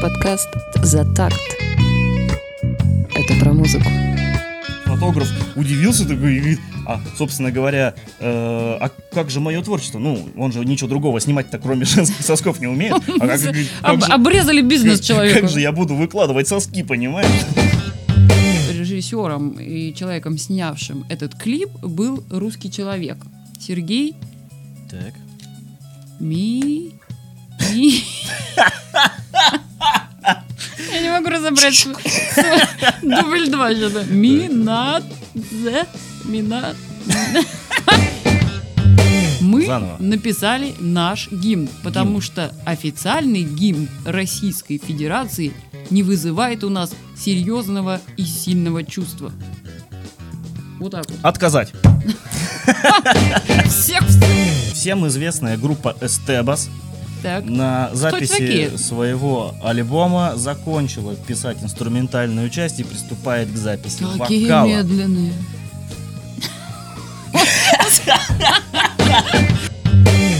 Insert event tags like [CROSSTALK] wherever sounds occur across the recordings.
Подкаст «За такт». Это про музыку. Фотограф удивился такой и говорит, а, собственно говоря, э, а как же мое творчество? Ну, он же ничего другого снимать-то кроме [LAUGHS] женских сосков не умеет. А как, как Об- же- обрезали бизнес человеку. Как же я буду выкладывать соски, понимаешь? Режиссером и человеком, снявшим этот клип, был русский человек. Сергей Так. Ми... [LAUGHS] Ми... Разобрать. Дубль два что-то. Минат... Зе- Минат... Мы Заново. написали наш гимн, потому что официальный гимн Российской Федерации не вызывает у нас серьезного и сильного чувства. Вот так вот. Отказать. [LAUGHS] Всех Всем известная группа Эстебас Так. на записи своего альбома закончила писать инструментальную часть и приступает к записи Такие вокала. медленные.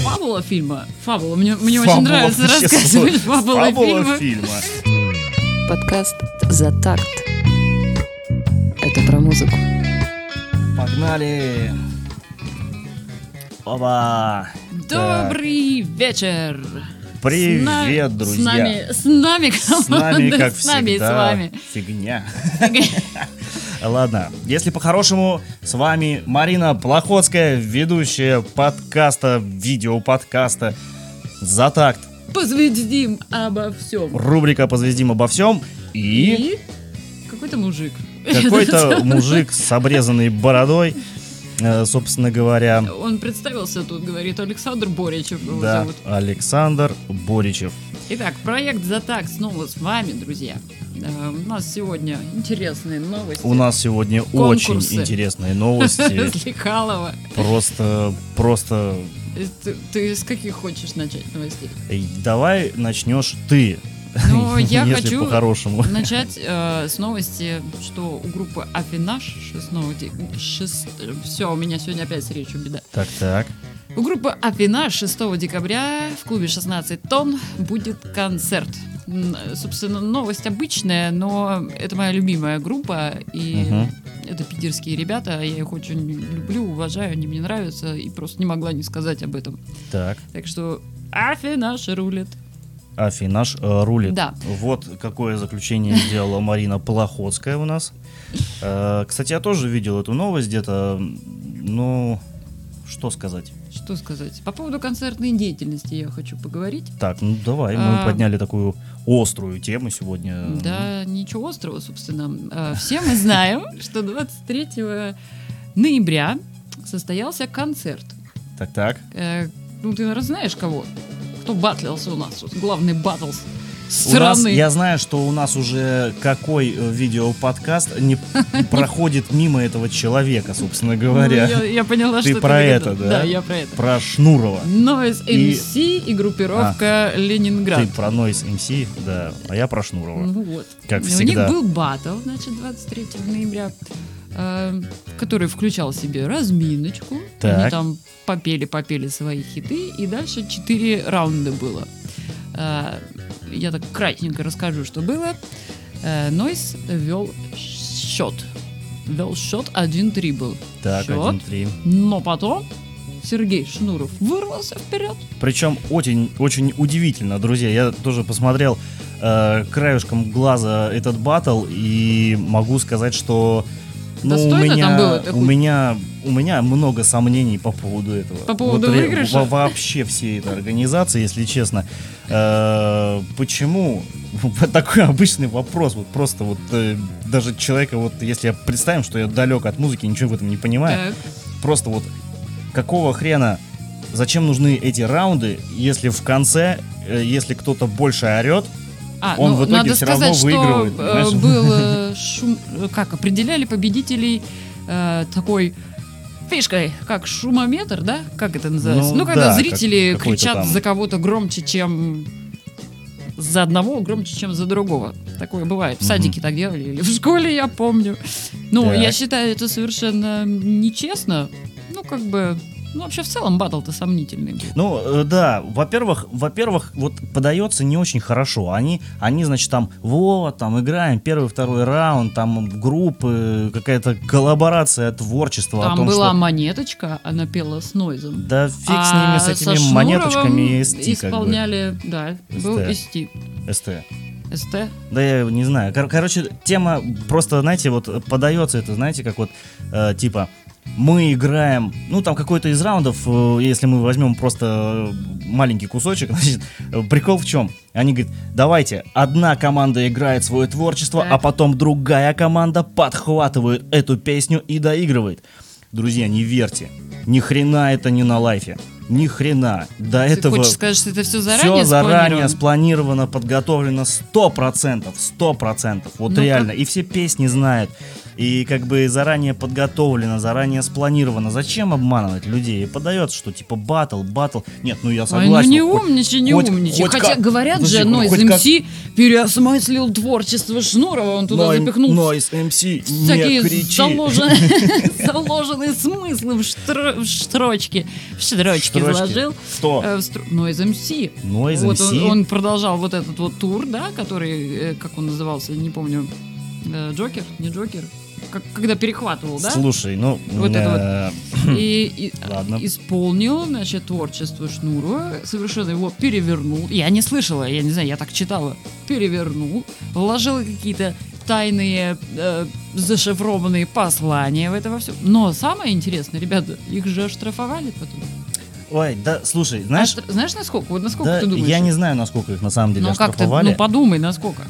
Фабула фильма. Фабула. Мне, мне очень Фабула нравится вообще рассказывать [LAUGHS] фабулы Фабула фильма. фильма. Подкаст «За такт». Это про музыку. Погнали! Оба! Добрый вечер. Привет, С на- друзья! С нами, с нами, С нами, как с нами и с всегда, вами. фигня. [LAUGHS] Ладно, если по-хорошему, с вами Марина Плохотская, ведущая подкаста, видеоподкаста «За такт». Позвездим обо всем. Рубрика «Позвездим обо всем» и И какой-то мужик. [LAUGHS] какой-то мужик с обрезанной бородой, собственно говоря, Он представился тут, говорит, Александр Боричев его да, зовут. Александр Боричев. Итак, проект «Затак» снова с вами, друзья. Э, У нас сегодня интересные новости. У нас сегодня Конкурсы. очень интересные новости. [LAUGHS] Просто, просто... Э, Ты, ты с каких хочешь начать новостей? Давай начнешь ты. Ну, [LAUGHS] я хочу по-хорошему. начать э, с новости, что у группы Афинаж 6 Все, у меня сегодня опять с речью беда. Так, так. У группы Афинаж 6 декабря в клубе 16 тонн будет концерт. Собственно, новость обычная, но это моя любимая группа, и Мгм. это питерские ребята, я их очень люблю, уважаю, они мне нравятся, и просто не могла не сказать об этом. Так. Так что Афинаж рулит. Афинаж э, рулит. Да. Вот какое заключение [LAUGHS] сделала Марина Плохотская у нас. Э, Кстати, я тоже видел эту новость где-то. Ну, что сказать? Что сказать? По поводу концертной деятельности я хочу поговорить. Так, ну давай, мы А. подняли такую острую тему сегодня. Да, ничего острого, собственно. А, Все мы знаем, [LAUGHS] что 23 ноября состоялся концерт. Так, так. Э, Ну, ты, наверное, знаешь кого? Кто батлился у нас? Главный батлс У нас, страны. я знаю, что у нас уже какой э, видеоподкаст не [LAUGHS] проходит мимо этого человека, собственно Ну, говоря. я, я поняла, Ты что про в это, виду. да? Да, я про это. Про Шнурова. Noise MC и, группировка Ленинград. Ты про Noise MC, да, а я про Шнурова. Ну вот. Как У всегда. них был батл, значит, 23 ноября, э, который включал в себе разминочку. Так. Они там попели-попели свои хиты, и дальше 4 раунда было. Э, я так кратенько расскажу, что было. Э, Нойс вел счет. Вел счет 1-3 был. Так, счет. 1-3. Но потом Сергей Шнуров вырвался вперед. Причем очень, очень удивительно, друзья. Я тоже посмотрел э, краешком глаза этот батл и могу сказать, что ну, у меня, там было? У меня, у меня много сомнений по поводу этого. По поводу ре- выигрыша? во- вообще всей этой организации, если честно. Э, почему? [LAUGHS] Вот такой обычный вопрос. Вот просто вот э, даже человека, вот если я представим, что я далек от музыки, ничего в этом не понимаю Так. просто вот какого хрена, зачем нужны эти раунды, если в конце, э, если кто-то больше орет, А, Он ну, в итоге надо всё сказать, равно что выигрывает, э, понимаешь? был э, шум, э, как определяли победителей э, такой фишкой, как шумометр, да? Как это называется? Ну Ну, когда да, зрители как- кричат там. за кого-то громче, чем за одного, громче, чем за другого. Такое бывает. В садике так делали, или в школе, я помню. Ну, Так. я считаю, это совершенно нечестно. Ну, как бы, Ну, вообще, в целом, батл-то сомнительный был. Ну, э, да, во-первых, во-первых, вот подается не очень хорошо. Они, они, значит, там, вот, там, играем первый, второй раунд, там, группы, какая-то коллаборация творчества. о Там том, была что... монеточка, она пела с нойзом. Да фиг с ними, А с этими со монеточками и ST, как бы. исполняли, да, был. ST. СТ. СТ. Да я не знаю. Кор- короче, тема просто, знаете, вот подается это, знаете, как вот, э, типа, мы играем, ну, там какой-то из раундов, э, если мы возьмем просто э, маленький кусочек, [LAUGHS] значит, э, прикол в чем? Они говорят, давайте, одна команда играет свое творчество, Так. а потом другая команда подхватывает эту песню и доигрывает. Друзья, не верьте, ни хрена это не на лайфе. Ни хрена. До Ты этого... хочешь сказать, что это все заранее Все заранее спланировано? подготовлено сто процентов, сто процентов, вот Ну, реально. И все песни знают, и как бы заранее подготовлено, заранее спланировано. Зачем обманывать людей? И подается, что типа батл, батл. Нет, ну я Ой, согласен. ну не умничай, не хоть- умничай. хоть Хотя как- говорят Подожди, же, Нойз хоть как- МС переосмыслил творчество Шнурова, он туда Ной- запихнул Нойз МС, не кричи. [LAUGHS] [LAUGHS] заложенные, смыслы в, строчки. В строчки заложил. Кто? Э, Noise MC. Noise вот MC? Он, он продолжал вот этот вот тур, да, который, э, как он назывался, не помню, э, Джокер, не Джокер, как, когда перехватывал, да? Слушай, ну... Вот это э, И, и, [CLEARS THROAT] Ладно. исполнил, значит, творчество Шнурова, совершенно его перевернул. Я не слышала, я не знаю, я так читала. Перевернул, вложил какие-то тайные, э, зашифрованные послания в это во все. Но самое интересное, ребята, их же оштрафовали потом. Ой, да, слушай, знаешь... Оштра- Знаешь, насколько? Вот насколько Да, ты думаешь? я не знаю, насколько их на самом деле Ну как ты, оштрафовали. ну подумай, насколько.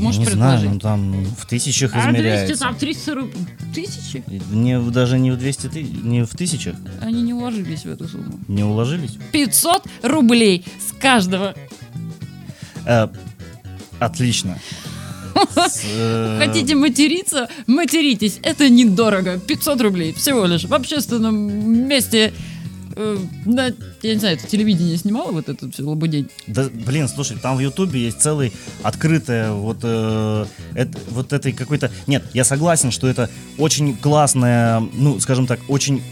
Ну, я можешь не знаю, ну там в тысячах А 200, измеряется. там 300 руб- тысячи? Не, даже не в 200 ты, не в тысячах. Они не уложились в эту сумму. Не уложились? 500 рублей с каждого. Э, отлично. [LAUGHS] С, э, Хотите материться? Материтесь. Это недорого. 500 рублей всего лишь. В общественном месте э, на, я не знаю, это телевидение снимало вот этот лабудень? Да, блин, слушай, там в Ютубе есть целый открытая вот, э, эт- вот этой какой-то... Нет, я согласен, что это очень классная, ну, скажем так, очень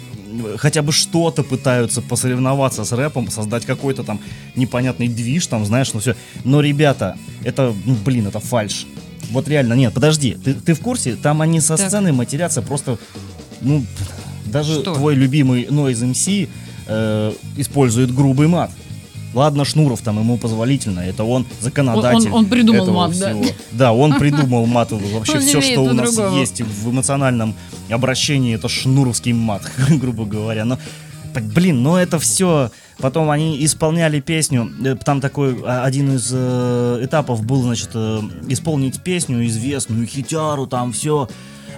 э, хотя бы что-то пытаются посоревноваться с рэпом, создать какой-то там непонятный движ, там, знаешь, ну все. Но, ребята, это, ну, блин, это фальш. Вот реально, нет, подожди, ты, ты в курсе? Там они со Так. сцены матерятся просто, ну, даже Что? твой любимый Noise MC э, использует грубый мат. Ладно, Шнуров там ему позволительно, это он законодатель. Он- он- он придумал этого мат, да? всего. Да, он придумал мат. [LAUGHS] Вообще все, что у нас есть в эмоциональном обращении, это шнуровский мат, [LAUGHS] грубо говоря. Но, блин, но это все... Потом они исполняли песню, э, там такой а, один из э, этапов был, значит, э, исполнить песню известную, хитяру, там все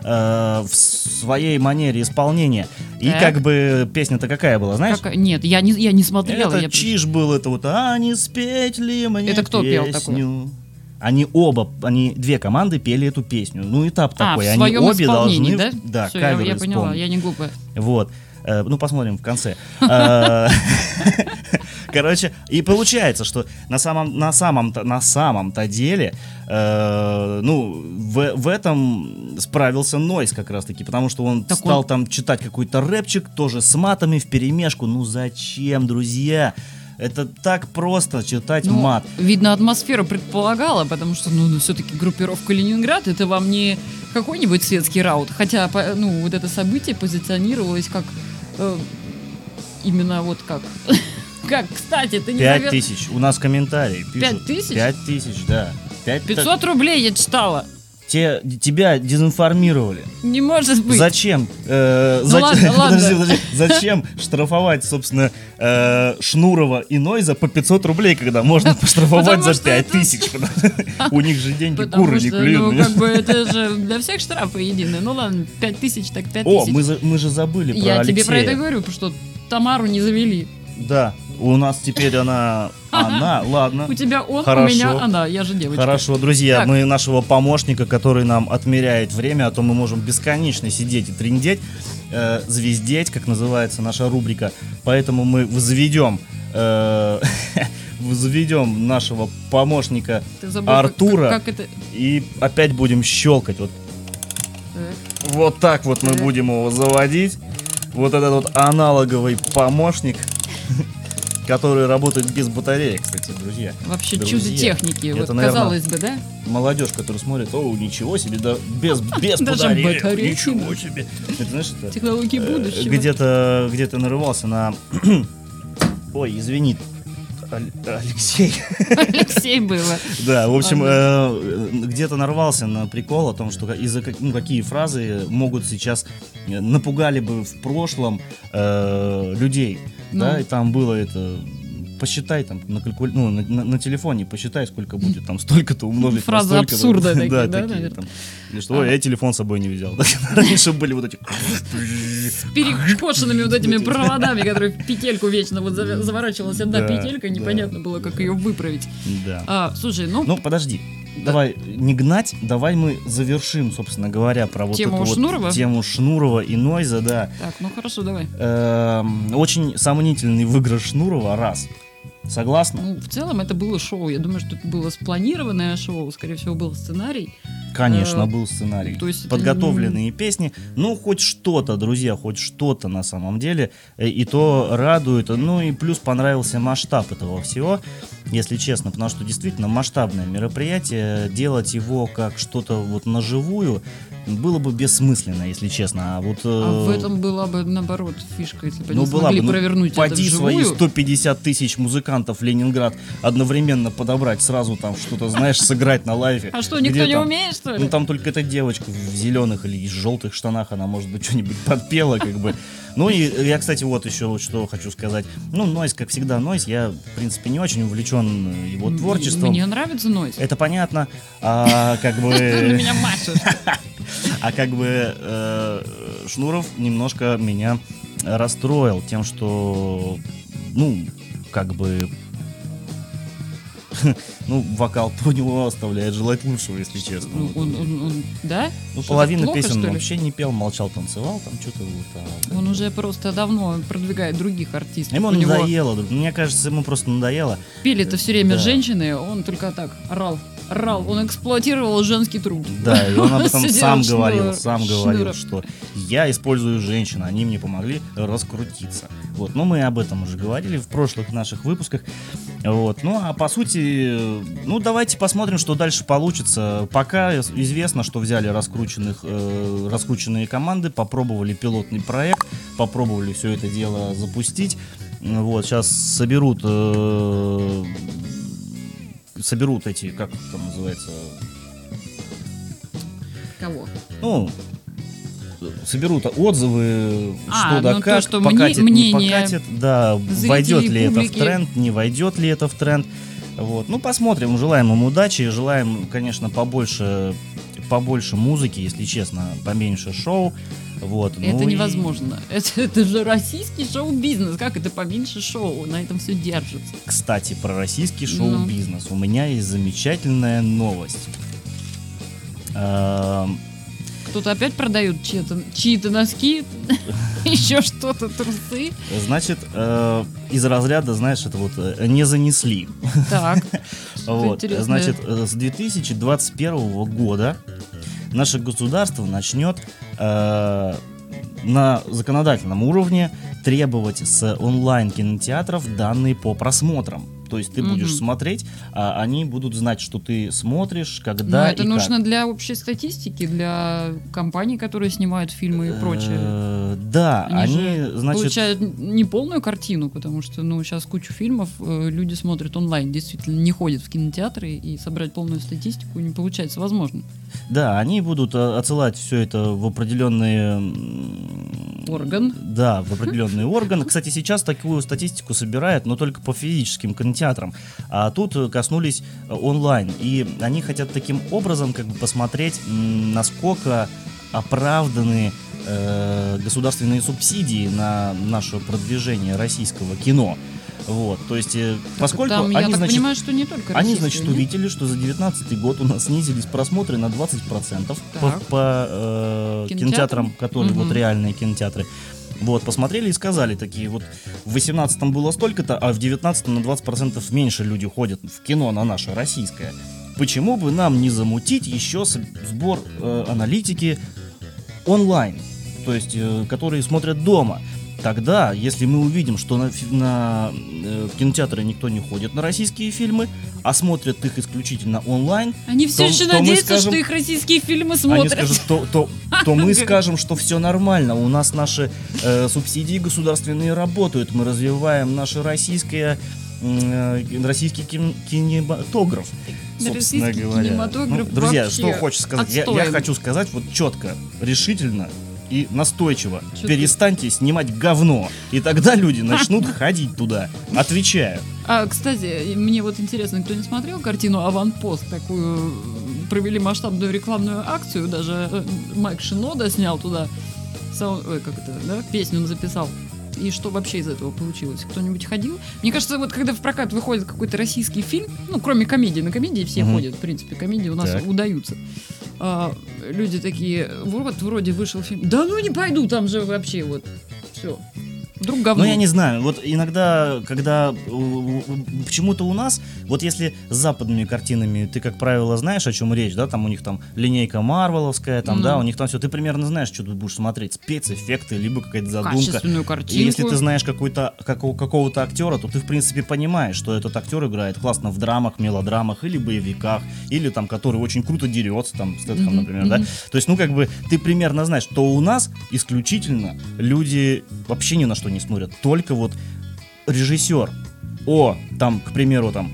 в своей манере исполнения. И как бы песня-то какая была, знаешь? Как- Нет, я не, я не смотрела. Это я- чиж был, это вот, а не спеть ли мне Это кто пел песню?» Они оба, они две команды пели эту песню. Ну, этап А, такой, в они обе исполнении, должны... да? Да, Всё, я, кавер я поняла, я не глупая. Вот. Э, Ну, посмотрим в конце. [LAUGHS] [LAUGHS] Короче, и получается, что на самом на самом-то на самом-то деле, э, ну, в, в этом справился Нойс как раз-таки, потому что он Так стал он- там читать какой-то рэпчик, тоже с матами в перемешку. Ну зачем, друзья? Это так просто читать Ну, мат. Видно, атмосфера предполагала, потому что, ну, все-таки группировка Ленинград это вам не какой-нибудь светский раут. Хотя, ну, вот это событие позиционировалось как э, именно вот как. [LAUGHS] Как, кстати, ты не Пять навер- тысяч. У нас комментарии пишут. Пять тысяч? Пять тысяч, да. Пять 500 рублей я читала. Те, тебя дезинформировали. Не может быть. Зачем? э, Ну зач- ладно, [LAUGHS] ладно. Подожди, подожди. Зачем штрафовать, собственно, э, Шнурова и Нойза по 500 рублей, когда можно [LAUGHS] поштрафовать Потому за что 5 это-? [LAUGHS] У них же деньги Потому куры не что, ну, клюют. как бы это же для всех штрафы единые. Ну ладно, 5 тысяч, так 5 О, мы, мы же забыли про Я тебе про это Алексея. говорю, что Тамару не завели. Да, у нас теперь она... Она, [LAUGHS] ладно. У тебя он, Хорошо. у меня она. Я же девочка. Хорошо, друзья, Так. мы нашего помощника, который нам отмеряет время, а то мы можем бесконечно сидеть и триндеть, э, звездеть, как называется наша рубрика. Поэтому мы возведем, э, [LAUGHS] возведем нашего помощника забыл, Артура. Как, как это... и опять будем щелкать. Вот, Так. вот так вот мы будем его заводить. Вот этот вот аналоговый помощник, [LAUGHS] который работает без батареи, кстати, друзья. Вообще Друзья, чудо техники. это, Вот, наверное, казалось бы, да? Молодежь, которая смотрит, о, ничего себе, да без, [LAUGHS] без Даже батареи, ничего себе. Это знаешь, это Технологии э, будущего. где-то где-то нарывался на... [CLEARS THROAT] Ой, извини, Алексей. Алексей было. [LAUGHS] Да, в общем, э, где-то нарвался на прикол о том, что из-за ну, какие фразы могут сейчас э, напугали бы в прошлом э, людей, Ну. да, и там было это посчитай там на, калькуль... ну, на, на- на телефоне посчитай сколько будет там столько-то умножить столько-то. абсурда [LAUGHS] такие, да, такие наверное? там. Или что ой, я телефон с собой не взял [LAUGHS] раньше были вот эти С перекошенными вот этими проводами, которые в петельку вечно вот зав- заворачивалась одна петелька, непонятно было, как ее выправить. да А, слушай, ну, ну подожди Давай не гнать, давай мы завершим, собственно говоря, про вот Тему эту вот Шнурова? тему Шнурова и Нойза, да. так, ну хорошо, давай. Эм, очень сомнительный выигрыш Шнурова, раз. Согласна? Ну, в целом это было шоу. Я думаю, что это было спланированное шоу. Скорее всего, был сценарий. Конечно, э, был сценарий. то есть это Подготовленные песни. Ну, хоть что-то, друзья, хоть что-то на самом деле. Э, И то радует. Ну и плюс понравился масштаб этого всего, если честно. Потому что действительно масштабное мероприятие. Делать его как что-то вот наживую было бы бессмысленно, если честно. А вот... А э, в этом была бы, наоборот, фишка, если бы Ну, они была смогли бы, ну, провернуть это поди свои вживую. 150 тысяч музыкантов Ленинград одновременно подобрать, сразу там что-то, знаешь, сыграть на лайве. А что, никто не там? умеет, что ли? Ну, там только эта девочка в зеленых или желтых штанах, она, может быть, что-нибудь подпела, как бы. Ну, и я, кстати, вот еще что хочу сказать. Ну, Нойс, как всегда, Нойс, я, в принципе, не очень увлечен его М- творчеством. Мне нравится нойз. Это понятно. А, как бы... [LAUGHS] меня машет. [LAUGHS] А как бы э, Шнуров немножко меня расстроил тем, что, ну, как бы, [LAUGHS] ну, вокал у него оставляет желать лучшего, если честно. Ну, Он, он- он- да? Ну, Что-то половину плохо, песен он вообще не пел, молчал, танцевал, там что-то вот. а- Он уже просто давно продвигает других артистов. Ему него надоело, друг- мне кажется, ему просто надоело. пели-то все время Да. женщины, он только так орал. Орал. Он эксплуатировал женский труд. Да, и он об этом сам говорил, сам говорил, что я использую женщин, они мне помогли раскрутиться. Вот, но мы об этом уже говорили в прошлых наших выпусках. Вот, ну а по сути, ну давайте посмотрим, что дальше получится. Пока известно, что взяли раскрученных, э, раскрученные команды, попробовали пилотный проект, попробовали все это дело запустить. Вот, сейчас соберут э, соберут эти, как там называется, Кого? ну, соберут отзывы, А, что да ну то, как, что покатит, мни- не мнение покатит, да, войдет ли это в публики. тренд, не войдет ли это в тренд. Вот. Ну, посмотрим, желаем им удачи, желаем, конечно, побольше, побольше музыки, если честно, поменьше шоу. Вот. Это ну и- невозможно. [LAUGHS] Это, это же российский шоу-бизнес. Как это поменьше шоу? На этом все держится. Кстати, про российский Ну. шоу-бизнес. У меня есть замечательная новость. Эм, Кто-то опять продает чьи-то, чьи-то носки, [LAUGHS] еще что-то, трусы. Значит, э, из разряда, знаешь, это вот э, не занесли. Так. [LAUGHS] Вот, значит, э, с 2021 года наше государство начнет э, на законодательном уровне требовать с онлайн кинотеатров данные по просмотрам. То есть ты будешь Мгм. смотреть, а они будут знать, что ты смотришь, Но когда это и как. нужно для общей статистики, для компаний, которые снимают фильмы и прочее. Э, Да, Они, они, значит, получают не полную картину, потому что, ну, сейчас кучу фильмов э, люди смотрят онлайн, действительно не ходят в кинотеатры, и собрать полную статистику не получается возможно. да, они будут э, отсылать все это в определенные Орган. Да, в определенный орган. Кстати, сейчас такую статистику собирают, но только по физическим кинотеатрам. А тут э, коснулись э, онлайн. И они хотят таким образом как бы посмотреть, насколько оправданы э, государственные субсидии на наше продвижение российского кино. Вот, то есть, э, поскольку Там, я они, так значит, понимаю, что не только они, значит, нет? увидели, что за 2019 год у нас снизились просмотры на 20% по, Так. по, э, Кинотеатрам? кинотеатрам, которые Мгм. вот реальные кинотеатры. Вот, посмотрели и сказали такие, вот в 18 было столько-то, а в 19 на 20% меньше люди ходят в кино на наше российское. Почему бы нам не замутить еще сбор э, аналитики онлайн? То есть, э, которые смотрят дома. Тогда, если мы увидим, что на, на, э, в кинотеатры никто не ходит на российские фильмы, а смотрят их исключительно онлайн, Они все то- еще то надеются, скажем- что их российские фильмы они смотрят. скажут, то, то, то мы скажем, что все нормально, у нас наши э, субсидии государственные работают, мы развиваем наше российское э, российский кин- кинематограф, собственно Российский говоря. кинематограф Ну, друзья, что хочешь сказать? Я, я хочу сказать вот четко, решительно и настойчиво. Чё ты- Перестаньте снимать говно, и тогда люди начнут [LAUGHS] ходить туда. Отвечаю. А, кстати, мне вот интересно, кто не смотрел картину «Аванпост», такую провели масштабную рекламную акцию, даже э, Майк Шинода снял туда сау- ой, как это, да, песню он записал. И что вообще из этого получилось? Кто-нибудь ходил? Мне кажется, вот когда в прокат выходит какой-то российский фильм, ну, кроме комедии, на комедии все Мгм. ходят, в принципе, комедии у нас Так. удаются. А, люди такие, вот, вроде вышел фильм, да ну не пойду, там же вообще вот, все. Вдруг говно. Ну, я не знаю, вот иногда, когда почему-то у нас, вот если с западными картинами, ты, как правило, знаешь, о чем речь, да, там у них там линейка марвеловская, там, Ну. да, у них там все, ты примерно знаешь, что ты будешь смотреть, спецэффекты, либо какая-то задумка. Качественную И картинку. если ты знаешь какой-то, какого, какого-то актера, то ты, в принципе, понимаешь, что этот актер играет классно в драмах, мелодрамах или боевиках, или там, который очень круто дерется, там, Стэтхэм, Мгм, например, да. мгм. То есть, ну, как бы, ты примерно знаешь, что у нас исключительно люди вообще ни на что не смотрят, только вот режиссер. О, там, к примеру, там,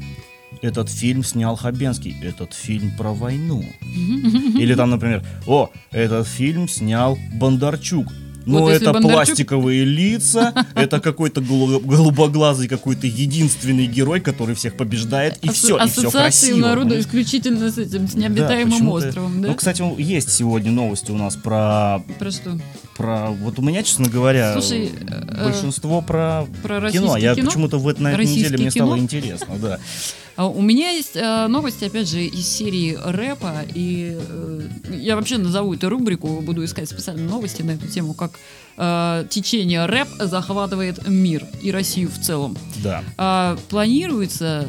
этот фильм снял Хабенский, этот фильм про войну. [LAUGHS] Или там, например, о, этот фильм снял Бондарчук. Ну, Вот это Бондарчук- пластиковые лица, [LAUGHS] это какой-то голу- голубоглазый какой-то единственный герой, который всех побеждает, и все, и все красиво. народа исключительно с этим, с необитаемым островом, да? Ну, кстати, есть сегодня новости у нас про, Про что? про... Вот у меня, честно говоря, Слушай, э, большинство про Про кино. российское Я почему-то в, этой неделе мне стало интересно, да. [LAUGHS] А У меня есть э, новости, опять же, из серии рэпа, и э, я вообще назову эту рубрику, буду искать специальные новости на эту тему, как э, течение рэп захватывает мир и Россию в целом. Да. А, планируется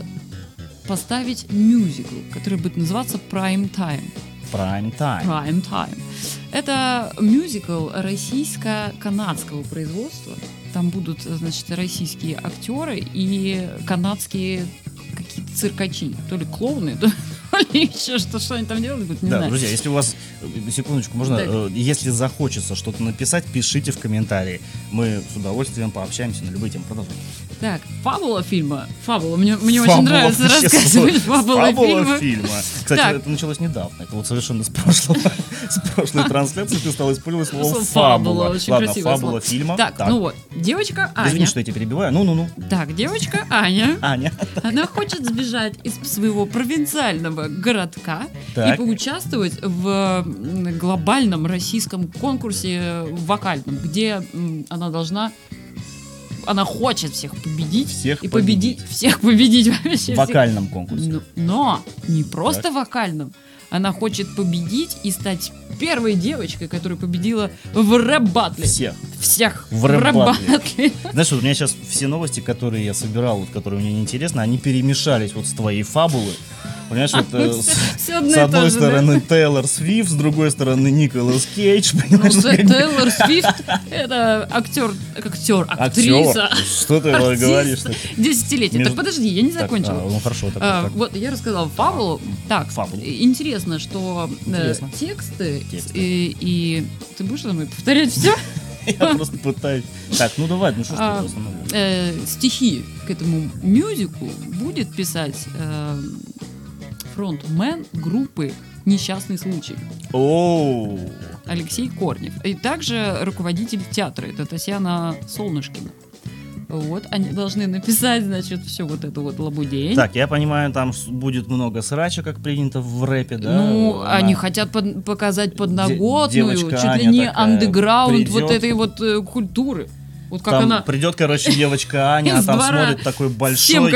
поставить мюзикл, который будет называться Prime Time. Prime time. Prime Time. Это мюзикл российско-канадского производства. Там будут, значит, российские актеры и канадские циркачи. То ли клоуны, [LAUGHS] то ли еще что, что они там делают, не да, знаю. друзья, если у вас, э, секундочку, можно, Да. э, если захочется что-то написать, пишите в комментарии. Мы с удовольствием пообщаемся на любые темы. Продолжаем. Так, фабула фильма. Фабула. Мне, мне очень Фабула, нравится вообще рассказывать фабула, Фабула фильма. фильма. Кстати, Так. это началось недавно. Это вот совершенно с прошлого, [LAUGHS] с прошлой трансляции ты стал использовать слово фабула. очень Ладно, фабула слово. фильма. Так, ну вот, девочка Аня. Извини, что я тебя перебиваю. Ну-ну-ну. Так, девочка Аня. Аня. Она хочет сбежать из своего провинциального городка Так. и поучаствовать в глобальном российском конкурсе вокальном, где она должна она хочет всех победить Всех и победить, победить. всех победить вообще В всех. вокальном конкурсе. Но, но не просто вокальном. Она хочет победить и стать первой девочкой, которая победила в рэп-батле. Всех. Всех В рэп-батле. Знаешь, вот у меня сейчас все новости, которые я собирал, вот, которые мне неинтересны, они перемешались вот с твоей фабулы. Понимаешь, вот э, с, одной стороны Тейлор Свифт, с другой стороны Николас Кейдж, Ну, Тейлор Свифт это актер, актер, актриса. Что ты говоришь? Десятилетие. Так подожди, я не закончила. а, ну хорошо, А, вот я рассказала фабулу. Так, интересно, что э, тексты. И, ты будешь со мной повторять все? [LAUGHS] Я просто пытаюсь. Так, ну давай, ну что ж ты А? Э, стихи к этому мюзиклу будет писать э, фронтмен группы «Несчастный случай» Оу. Алексей Корнев. И также руководитель театра, это Татьяна Солнышкина. Вот, они должны написать, значит, все вот это вот лабудень. Так, я понимаю, там будет много срача, как принято в рэпе, да? Ну, Она- они хотят под- показать подноготную, девочка чуть ли Аня не андеграунд придет. вот этой вот э, культуры. Вот как Там она придет, короче, девочка Аня, [LAUGHS] а там смотрит такой большой,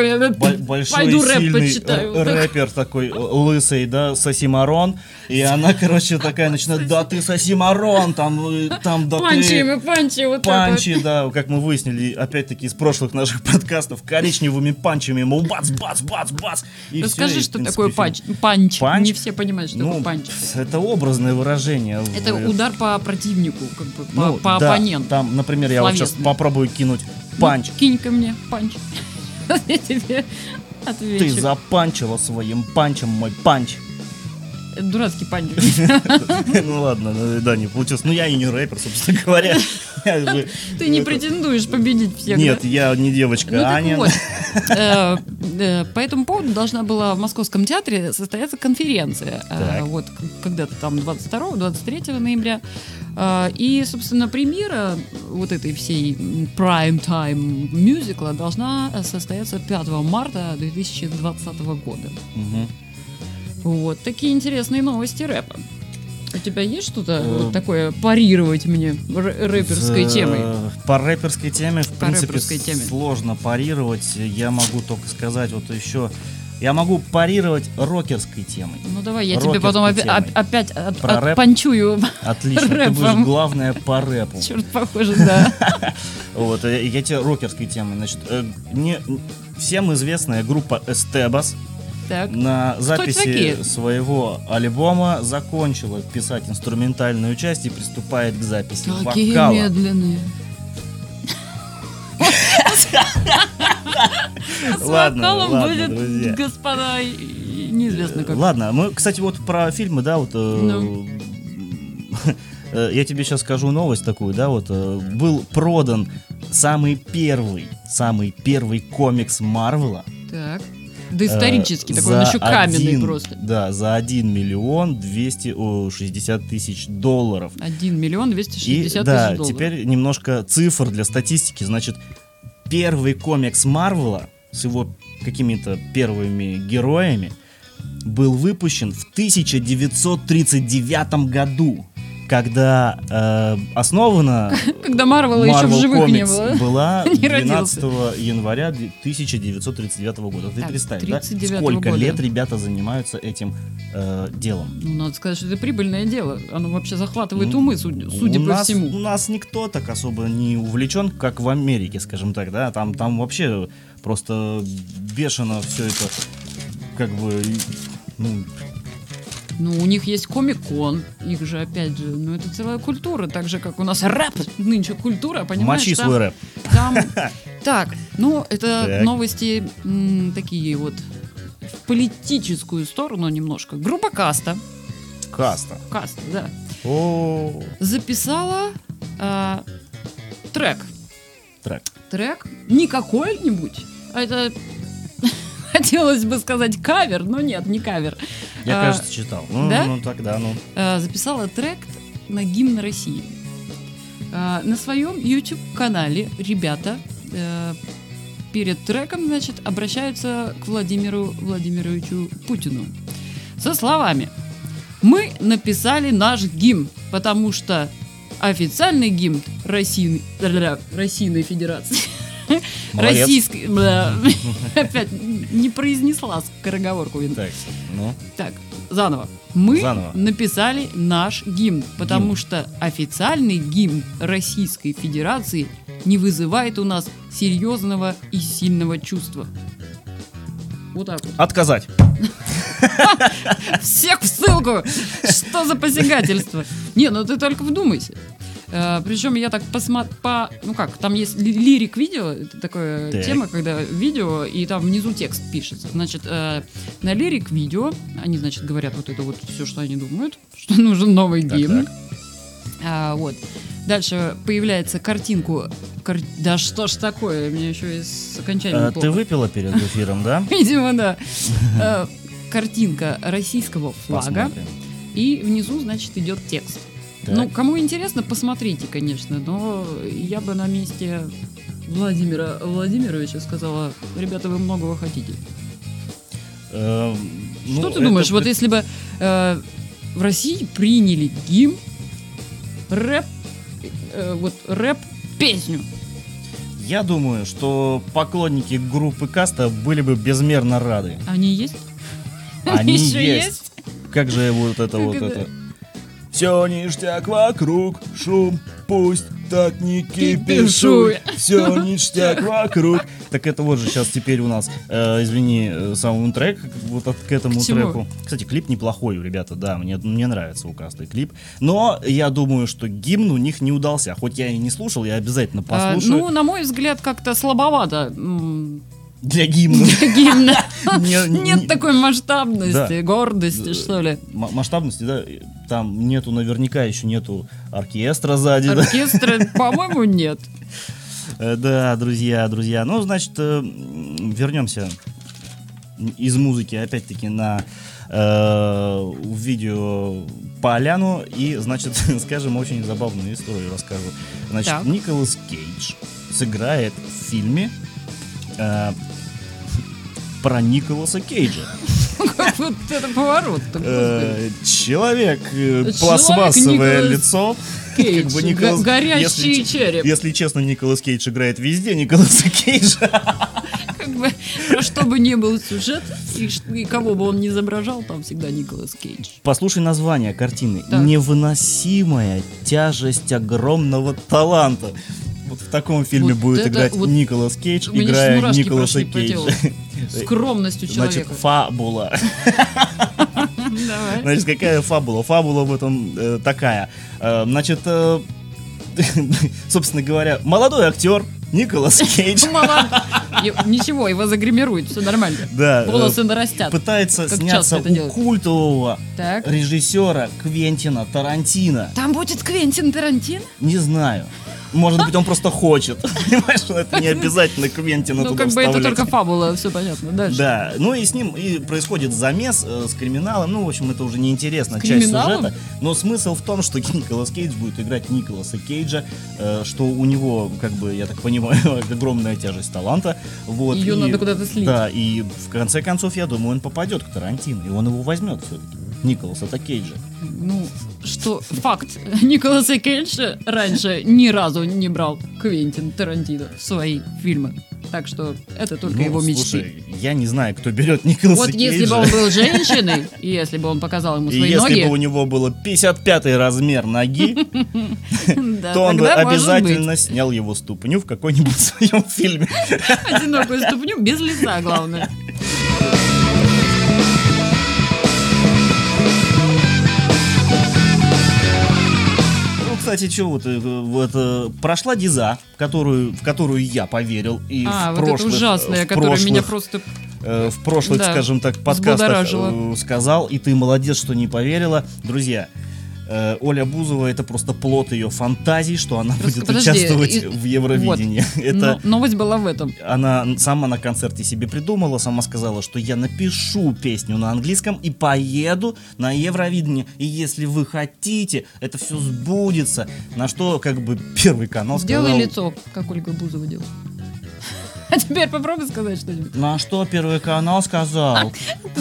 большой сильный рэпер такой э, лысый, да, Сосимарон, и она, короче, такая начинает, да ты Сосимарон, там, э, там, да панчи ему, панчи, вот. Панчи, да, как мы выяснили, опять-таки, из прошлых наших подкастов, коричневыми панчами ему бац, бац, бац, бац. И Расскажи, что такое панч. панч. Не все понимают, что Ну, такое панч. это образное выражение. Это удар по противнику, как бы, по, ну, оппоненту. Там, например, я вот сейчас. Попробую кинуть панч. Ну, кинь ко мне панч. [LAUGHS] Я тебе Ты отвечу. запанчила своим панчем мой панч. Это Дурацкий панч. [LAUGHS] Ну ладно, ну, да, не получилось. Ну я и не рэпер, собственно говоря. [LAUGHS] Ты не претендуешь победить всех? Нет, я не девочка Ну Аня. [LAUGHS] э, э, по этому поводу должна была в Московском театре состояться конференция. э. Вот когда-то там 22-23 ноября. И, собственно, премьера вот этой всей prime-time мюзикла должна состояться 5 марта 2020 года. Мгм. Вот такие интересные новости рэпа. У тебя есть что-то вот такое парировать мне рэ- рэперской За- темой? По рэперской теме, в По принципе, теме. сложно парировать. Я могу только сказать вот еще... Я могу парировать рокерской темой. Ну давай, я тебе рокерской потом опя- темой. оп- опять от- Про рэп? отпанчую. Отлично, ты будешь Рэпом. главное по рэпу. Черт, похоже, да. [LAUGHS] Вот, э, я тебе рокерской темой. Значит, э, всем известная группа Эстебас Так. на записи своего альбома закончила писать инструментальную часть и приступает к записи Какие вокала. медленные. [LAUGHS] С Ладно, будет, друзья. господа, неизвестно как. Ладно, мы, кстати, вот про фильмы, да, вот... э, Ну. э, Я тебе сейчас скажу новость такую, да, вот э, был продан самый первый, самый первый комикс Марвела. Так. Да исторический э, такой, он еще каменный один- просто. Да, за 1 миллион 260 тысяч долларов. 1 миллион И 260 да, тысяч долларов. теперь немножко цифр для статистики. Значит, первый комикс Марвела с его какими-то первыми героями был выпущен в 1939 году, когда э, основана [LAUGHS] Когда Марвела еще в живых не было. [LAUGHS] была Не 12 января 1939 года. Ты Так, представь, да? 39 Сколько года. лет ребята занимаются этим э, делом? Ну, надо сказать, что это прибыльное дело. Оно вообще захватывает Ну, умы, судя, по нас, всему. У нас никто так особо не увлечен, как в Америке, скажем так, да. Там, там вообще просто бешено все это, как бы, ну, Ну, у них есть комик-кон, их же, опять же, ну, это целая культура, так же, как у нас рэп, нынче культура, понимаешь? мочи там- свой рэп. Там, [LAUGHS] так, ну, это Так. новости м, такие вот в политическую сторону немножко. Группа Каста, Каста. Каста, да, О, записала а, трек. трек. Трек не какой-нибудь, а это [LAUGHS] хотелось бы сказать кавер, но нет, не кавер. Я, А, кажется, читал. Ну, да? ну, тогда, ну. э, записала трек на гимн России. Э, на своем YouTube-канале ребята э, перед треком, значит, обращаются к Владимиру Владимировичу Путину со словами «Мы написали наш гимн, потому что официальный гимн России, Российной Федерации Бля, [LAUGHS] Опять не произнесла скороговорку. Так, ну. Так, заново. Мы Заново. написали наш гимн, потому Гимн. что официальный гимн Российской Федерации не вызывает у нас серьезного и сильного чувства. Вот так вот. Отказать. [LAUGHS] Всех в ссылку! Что за посягательство? Не, ну ты только вдумайся. Причем я так посмотрю, по, ну как, там есть ли- лирик-видео, это такая Так. тема, когда видео, и там внизу текст пишется. Значит, э, на лирик-видео они, значит, говорят вот это вот все, что они думают, [LAUGHS] что нужен новый Так, гимн. так. А, вот. Дальше появляется картинку. кар- Да что ж такое, мне еще и с окончанием Э, плохо. Ты выпила перед эфиром, да? [LAUGHS] Видимо, да. Э, Картинка российского флага. Посмотрим. И внизу, значит, идет текст. Так. Ну, кому интересно, посмотрите, конечно. Но я бы на месте Владимира Владимировича сказала, ребята, вы многого хотите. Эм, ну, Что ты это- думаешь, вот если бы э, в России приняли гимн, рэп, э, вот рэп-песню, Я думаю, что поклонники группы Каста были бы безмерно рады. Они есть? Они Еще есть. Как же вот это вот это? Все ништяк вокруг, шум, пусть так не кипишуй. Все ништяк вокруг. Так это вот же сейчас теперь у нас, э, извини, э, саундтрек вот от- к этому К треку. Кстати, клип неплохой ребята, да, мне, мне нравится у Каста клип. Но я думаю, что гимн у них не удался. Хоть я и не слушал, я обязательно А, послушаю. ну, на мой взгляд, как-то слабовато. Для гимна. Гимна. [LAUGHS] Не- не- Нет такой масштабности, гордости, что ли. Масштабности, да, там нету, наверняка еще нету оркестра сзади. Оркестра, [LAUGHS] по-моему, нет. Э, Да, друзья, друзья. Ну, значит, э, вернемся из музыки опять-таки на э, видео Поляну и, значит, [LAUGHS] скажем, очень забавную историю расскажу. Значит, Так. Николас Кейдж сыграет в фильме э, про Николаса Кейджа. Вот это поворот. Э, Человек, э, Человек пластмассовое лицо. [LAUGHS] Кейдж, как бы Николас- горящий если- череп. Если честно, Николас Кейдж играет везде Николаса Кейджа. [LAUGHS] Как бы, про что бы ни был сюжет, и, кого бы он не изображал, там всегда Николас Кейдж. Послушай название картины. Так. Невыносимая тяжесть огромного таланта. Вот в таком фильме Вот будет это играть вот- Николас Кейдж, У играя Николаса. Кейджа. [LAUGHS] Скромностью Значит, человека. фабула. Давай. Значит, какая фабула? Фабула в этом э, такая. Э, значит, э, [LAUGHS] собственно говоря, молодой актер Николас [LAUGHS] Кейдж. И- Ничего, его загримируют, все нормально. Да, э, Волосы нарастят. пытается сняться у культового режиссера Квентина Тарантино. Там будет Квентин Тарантино? Не знаю. Может быть, он просто хочет. [LAUGHS] Понимаешь, это не обязательно Квентина Ну, как бы это только фабула, все понятно. Дальше. Да, ну и с ним и происходит замес э, с криминалом. Ну, в общем, это уже неинтересно, часть сюжета. Но смысл в том, что [LAUGHS] Николас Кейдж будет играть Николаса Кейджа, э, что у него, как бы, я так понимаю, [LAUGHS] огромная тяжесть таланта. Вот, и- надо куда-то слить. Да, и в конце концов, я думаю, он попадет к Тарантино, и он его возьмет все-таки. Николаса-то Кейджа. Ну, что, факт. [LAUGHS] Николаса Кейджа раньше ни разу не брал Квентин Тарантино в свои фильмы. Так что это только Ну, его мечты. слушай, я не знаю, кто берет Николаса Вот Кейджа. если бы он был [LAUGHS] женщиной, и если бы он показал ему И свои если ноги, бы у него было 55 размер ноги, [LAUGHS] то он бы обязательно снял его ступню в какой-нибудь своем фильме. одинокую ступню без лица, главное. Кстати, что вот, э, вот э, прошла Диза, которую, в которую я поверил. И А, в вот это прошлых, ужасное, в которое меня просто... э, в прошлых, Да, скажем так, подкастах сказал, и ты молодец, что не поверила. Друзья, э, Оля Бузова это просто плод ее фантазий, что она Просто будет подожди, участвовать и- в Евровидении. Это Но- новость была в этом. она сама на концерте себе придумала, сама сказала, что я напишу песню на английском и поеду на Евровидение. И если вы хотите, это все сбудется. На что как бы первый канал сказал... лицо, как Ольга Бузова делала. [LAUGHS] А теперь попробуй сказать что-нибудь. На что первый канал сказал?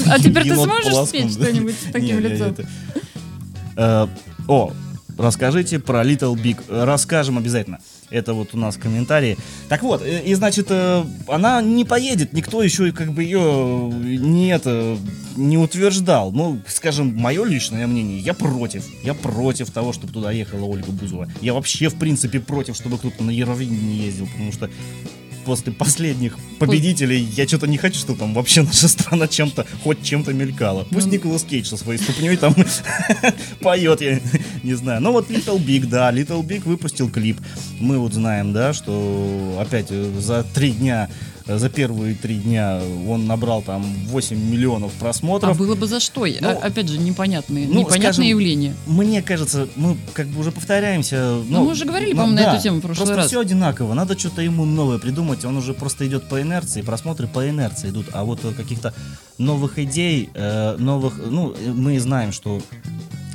А теперь ты сможешь спеть что-нибудь с таким лицом? Э, О, расскажите про Little Big. Расскажем обязательно. Это вот у нас комментарии. Так вот, э, и значит, э, она не поедет, никто еще как бы ее не это не утверждал. Ну, скажем, мое личное мнение, я против. Я против того, чтобы туда ехала Ольга Бузова. Я вообще, в принципе, против, чтобы кто-то на Евровидение ездил, потому что после последних победителей я что-то не хочу, чтобы там вообще наша страна чем-то, хоть чем-то мелькала. Пусть Ну, Николас Кейдж со своей ступней там [LAUGHS] поет, я не знаю. Ну вот Little Big, да, Little Big выпустил клип. Мы вот знаем, да, что опять э, за три дня, за первые три дня он набрал там 8 миллионов А просмотров. было бы за что? Ну, А- Опять же, непонятные, ну, непонятные скажем, явления. Мне кажется, мы как бы уже повторяемся. Ну, мы уже говорили, по-моему, на эту тему в прошлый просто раз. все одинаково. Надо что-то ему новое придумать. Он уже просто идет по инерции, просмотры по инерции идут. А вот каких-то новых идей, э, новых... Ну, мы знаем, что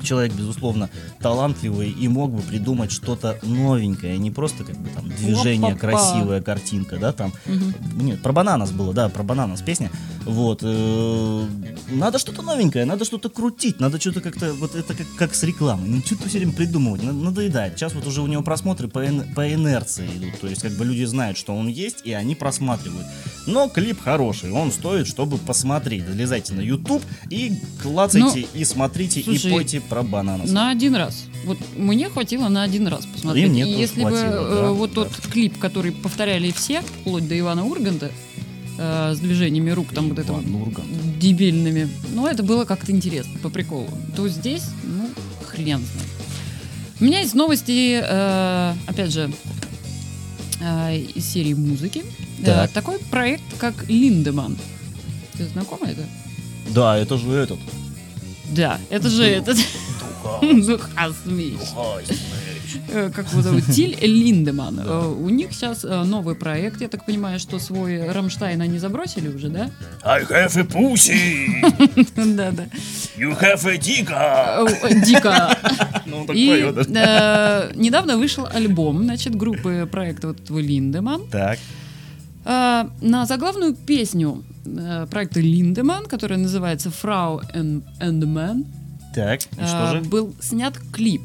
человек, безусловно, талантливый и мог бы придумать что-то новенькое, не просто как бы там движение, Опа-па. красивая картинка, да, там. Мгм. Нет, про бананас было, да, про бананас песня. Вот. э, Надо что-то новенькое, надо что-то крутить, надо что-то как-то, вот это как, как с рекламой. Ну, что-то все время придумывать, на- надоедает. Сейчас вот уже у него просмотры по, ин- по инерции идут. То есть, как бы люди знают, что он есть, и они просматривают. Но клип хороший, он стоит, чтобы посмотреть. Залезайте на YouTube и клацайте, и смотрите, Ну, слушай, и пойте про бананос. На один раз. Вот мне хватило на один раз посмотреть. И мне И если бы хватило, э, да, вот да. тот клип, который повторяли все, вплоть до Ивана Урганта, э, с движениями рук там вот это вот Иван Ургант. дебильными, ну это было как-то интересно, по приколу. То здесь, ну, хрен знает. У меня есть новости, э, опять же, э, из серии музыки. Э, Так. такой проект, как Линдеман. Ты знакома это? Да, это же этот. Да, это же этот Духасмич. Э, Как его зовут? Тиль Линдеман. Э, У них сейчас новый проект. Я так понимаю, что свой Рамштайн они забросили уже, да? I have a pussy, [LAUGHS] Да, да. you have a dick. Э, Дико. [LAUGHS] Ну, И э, недавно вышел альбом, значит, группы проекта вот этого Линдеман. Так, Э, На заглавную песню э, проекта Линдеман, которая называется «Frau and Man», так, и э, что же? был снят клип.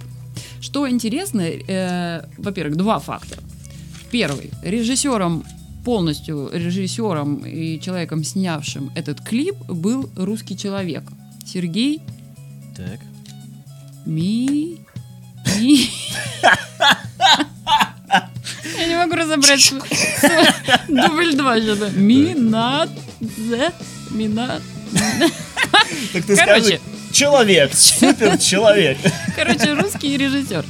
Что интересно, э, во-первых, два факта. Первый. Режиссером, полностью режиссером и человеком, снявшим этот клип, был русский человек. Сергей Так. Ми... Ми... Я не могу разобрать. Дубль два что-то. Минат... Минат... Так ты скажи, человек, супер человек. Короче, русский режиссер.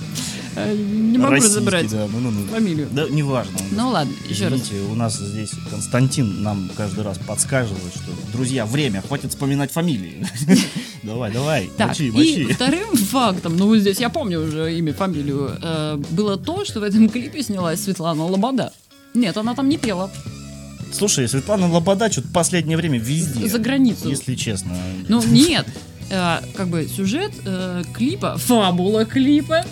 Э, Не могу Российский, разобрать да, ну, ну, ну. фамилию. Да, неважно. Ну ладно, еще раз. У нас здесь Константин нам каждый раз подсказывает, что, друзья, время, хватит вспоминать фамилии. [LAUGHS] Давай, давай, Так, мочи, и мочи. вторым фактом, ну здесь я помню уже имя, фамилию, э, было то, что в этом клипе снялась Светлана Лобода. Нет, она там не пела. Слушай, Светлана Лобода что-то последнее время везде. За границу. Если честно. Ну, нет. Э, как бы сюжет э, клипа, фабула клипа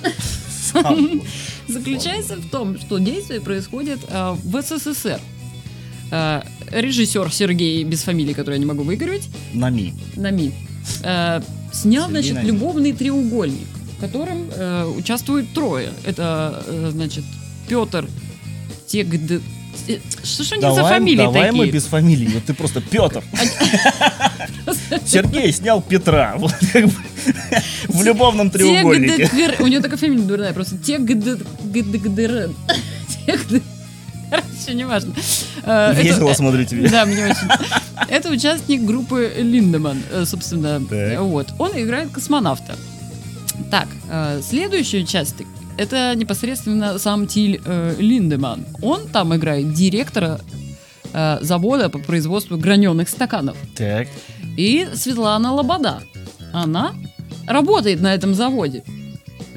заключается в том, что действие происходит э, в СССР. Э, режиссер Сергей, без фамилии, которую я не могу выигрывать, Нами. Нами, э, снял, Сергей значит, Нами. любовный треугольник, в котором э, участвуют трое. Это, э, значит, Петр Тегд... э, Что ж у них за Давай, фамилии давай мы такие? без фамилии. Вот ты просто Петр. Сергей снял Петра. Вот как бы в любовном треугольнике. У него такая фамилия дурная, просто Тегдетгдр. Тегд- Короче, неважно. Э, Весело смотрю тебе. Да, мне очень. Это участник группы Линдеман, э, собственно. Вот. Он играет космонавта. Так, следующий участник это непосредственно сам Тиль э, Линдеман. Он там играет директора э, завода по производству граненых стаканов. Так. И Светлана Лобода. Она работает на этом заводе.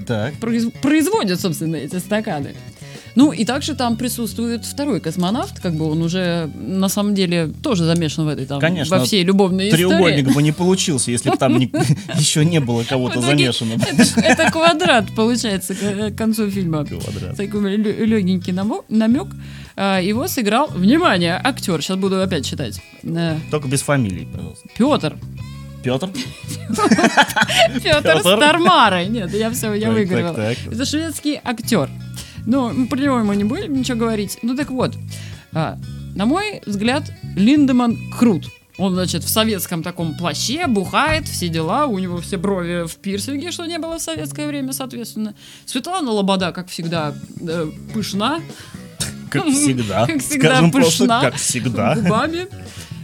Так. Произ- производит, собственно, эти стаканы. Ну, и также там присутствует второй космонавт, как бы он уже на самом деле тоже замешан в этой там, Конечно, во всей любовной Треугольник истории. бы не получился, если бы там [LAUGHS] еще не было кого-то замешанного. [LAUGHS] Это, квадрат, получается, к, к концу фильма. Квадрат. Такой легенький намек. Его сыграл, внимание, актер. Сейчас буду опять читать. Только без фамилии, пожалуйста. Петр. Петр? [LAUGHS] Петр. Стармара. Нет, я все, я выиграла. Это шведский актер. Ну, мы про него мы не будем ничего говорить. Ну так вот, а, на мой взгляд, Линдеман крут. Он, значит, в советском таком плаще, бухает, все дела, у него все брови в пирсинге, что не было в советское время, соответственно. Светлана Лобода, как всегда, э, пышна, Как всегда. Как всегда, Скажем просто, пышна. как всегда. губами.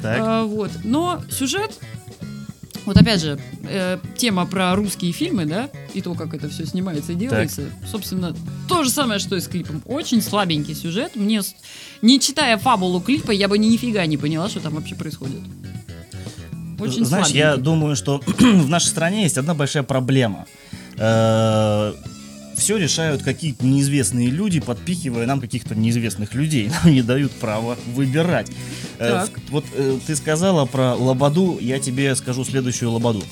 Так. А, вот. Но сюжет, вот опять же, э, тема про русские фильмы, да, и то, как это все снимается и делается, собственно, то же самое, что и с клипом. Очень слабенький сюжет. Мне, не читая фабулу клипа, я бы ни нифига не поняла, что там вообще происходит. Очень Знаешь, я слабенький. думаю, что [CLEARS THROAT] в нашей стране есть одна большая проблема. Все решают какие-то неизвестные люди, подпихивая нам каких-то неизвестных людей. [LAUGHS] Нам не дают права выбирать. Э, Так. Вот э, ты сказала про Лободу, я тебе скажу следующую Лободу.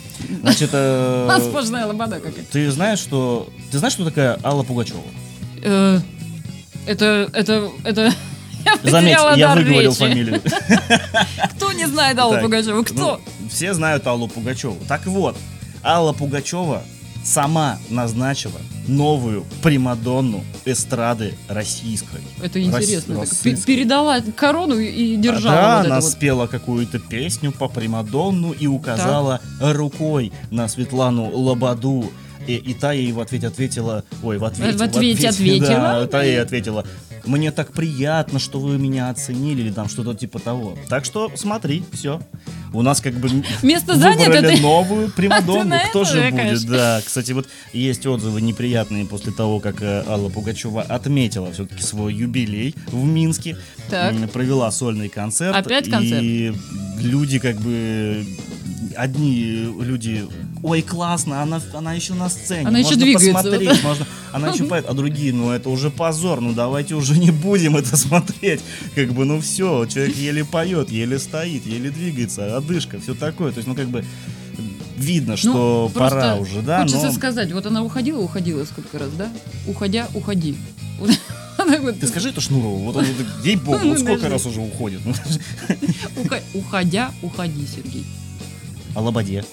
Значит, э, [LAUGHS] сплошная лобода какая-то. ты знаешь, что... Ты знаешь, что такая Алла Пугачева? Э, Это, это, это... [LAUGHS] Заметь, потеряла я выговорил речи. фамилию. Кто не знает Аллу Так, Пугачеву? Кто? ну, все знают Аллу Пугачеву. Так вот, Алла Пугачева сама назначила новую примадонну эстрады российской. Это интересно. Рас- так. Передала корону и держала да, вот она вот. спела какую-то песню по Примадонну и указала рукой на Светлану Лободу. И, и та ей в ответ ответила, ой, в ответе, В ответе ответила? да, та ей ответила, мне так приятно, что вы меня оценили, или там что-то типа того. Так что смотри, все. У нас как бы Место занято. выбрали ты- новую [LAUGHS] Ты Примадонну. Кто же будет? Да, кстати, вот есть отзывы неприятные после того, как э, Алла Пугачева отметила все-таки свой юбилей в Минске. Так. Провела сольный концерт. Опять концерт? И люди как бы... Одни люди, ой, классно, она, она еще на сцене, Она еще можно двигается, посмотреть, вот. можно, она еще [LAUGHS] поет, а другие, ну это уже позор, ну давайте уже не будем это [LAUGHS] смотреть, как бы, ну все, человек еле поет, еле стоит, еле двигается, одышка, все такое, то есть, ну как бы видно, что Ну, пора уже, да, Хочется но сказать, вот она уходила, уходила сколько раз, да? Уходя, уходи. [LAUGHS] Ты скажи это Шнурову, вот он, вот, ей-богу, Ну, вот сколько раз уже уходит, ну, ухо- Уходя, уходи, Сергей. а Лободе,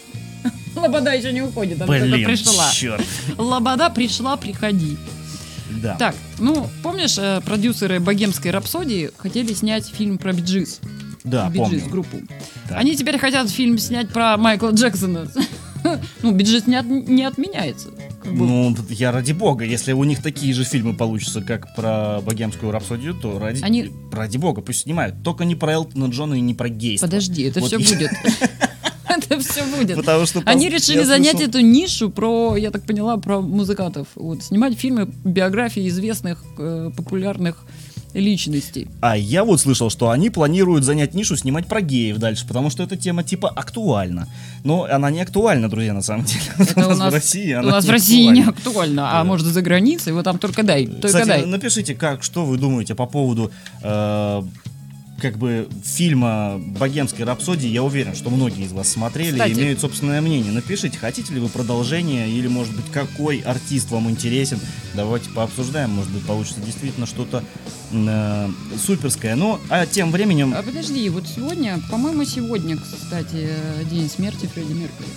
[LAUGHS] Лобода еще не уходит, она блин, пришла. черт, Лобода пришла, приходи. да. Так, ну, помнишь, э, продюсеры «Богемской рапсодии» хотели снять фильм про Биджис? Да, помню. группу. Так. Они теперь хотят фильм снять про Майкла Джексона. [LAUGHS] Ну, Биджис не, от- не отменяется. Как бы. Ну, я ради бога, если у них такие же фильмы получатся, как про богемскую рапсодию, то ради, Они- ради бога пусть снимают. Только не про Элтона Джона и не про гейство. Подожди, это Вот все я- будет. [LAUGHS] [LAUGHS] Это все будет. Потому что Они решили занять слышал- эту нишу про, я так поняла, про музыкантов. Вот, снимать фильмы, биографии известных, э, популярных личностей. А я вот слышал, что они планируют занять нишу, снимать про геев дальше, потому что эта тема типа актуальна. Но она не актуальна, друзья, на самом [LAUGHS] деле. Это у нас, в России у нас не в России не актуальна. актуально, а Да. может за границей, вот там только дай, только Кстати, дай. напишите, как, что вы думаете по поводу э, как бы фильма «Богемской рапсодии». Я уверен, что многие из вас смотрели Кстати. и имеют собственное мнение. Напишите, хотите ли вы продолжение или, может быть, какой артист вам интересен. Давайте пообсуждаем, может быть, получится действительно что-то э, суперское. Ну, а тем временем... А подожди, вот сегодня, по-моему, сегодня, кстати, э, день смерти Фредди Меркьюри.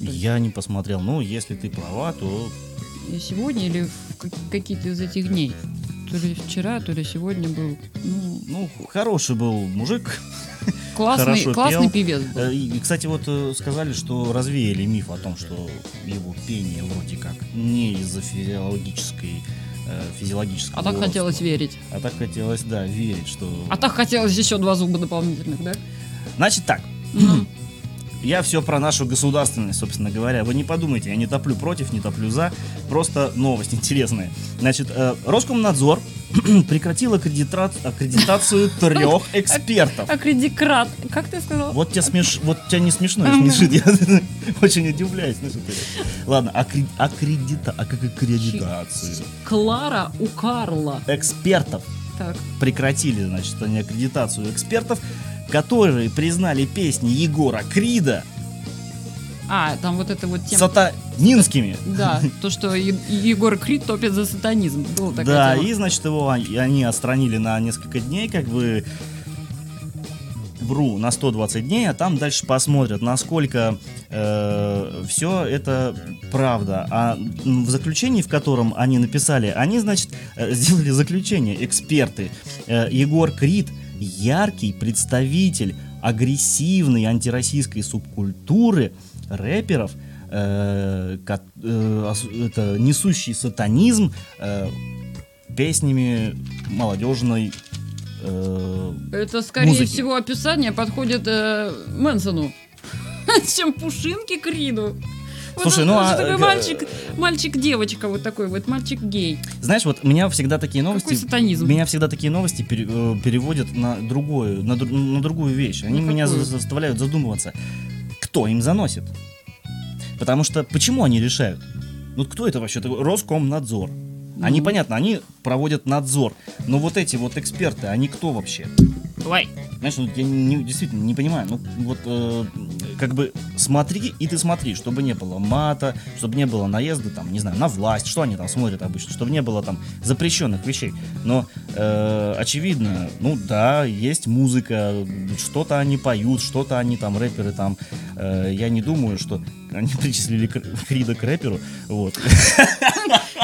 Я не посмотрел. Ну, если ты права, то... Сегодня или в как- какие-то из этих дней? То ли вчера, то ли сегодня был. Ну, Ну, хороший был мужик. классный, классный пел. певец был. Э, И, кстати, вот э, сказали, что развеяли миф о том, что его пение вроде как не из-за физиологической э, физиологического А так роста. хотелось верить. А так хотелось, да, верить, что... А так хотелось еще два зуба дополнительных, да? Значит так, Ну, я все про нашу государственность, собственно говоря. Вы не подумайте, я не топлю против, не топлю за. Просто новость интересная. Значит, э, Роскомнадзор [CLEARS THROAT] прекратил аккредитра- аккредитацию [LAUGHS] трех экспертов. аккредикрат. Как ты сказал? Вот тебя смеш... вот тебя не смешно смешит. Я [LAUGHS] очень удивляюсь. Ладно, аккре- аккредита... а как аккредитацию? Клара у Карла. Экспертов Так. прекратили, значит, они аккредитацию экспертов, которые признали песни Егора Крида А, там вот это вот тема. сатанинскими. Да, [LAUGHS] то, что Егор Крид топит за сатанизм. Была такая Да, тема. и, значит, его они они отстранили на несколько дней, как бы вру, на 120 дней, а там дальше посмотрят, насколько все это правда. А в заключении, в котором они написали, они, значит, э, сделали заключение, эксперты. Э, Егор Крид яркий представитель агрессивной антироссийской субкультуры рэперов, э, ко- э, это, несущий сатанизм э, песнями молодежной э, Это, скорее музыки. всего, описание подходит э, Мэнсону, [LAUGHS] чем Пушинки Криду. Слушай, ну, а, такой э, мальчик, мальчик-девочка вот такой вот, мальчик-гей. Знаешь, вот меня всегда такие новости... Какой сатанизм? Меня всегда такие новости э, переводят на другую, на, на другую вещь. Они На меня заставляют задумываться, кто им заносит. Потому что почему они решают? Ну кто это вообще такой? Роскомнадзор. Они, Ну. понятно, они проводят надзор. Но вот эти вот эксперты, они кто вообще? Давай. Знаешь, ну, я не- действительно не понимаю. Ну, вот э, как бы смотри, и ты смотри, чтобы не было мата, чтобы не было наезда, там, не знаю, на власть, что они там смотрят обычно, чтобы не было там запрещенных вещей. Но, э, очевидно, ну да, есть музыка, что-то они поют, что-то они там, рэперы там, э, я не думаю, что они причислили Кр- Крида к рэперу, вот.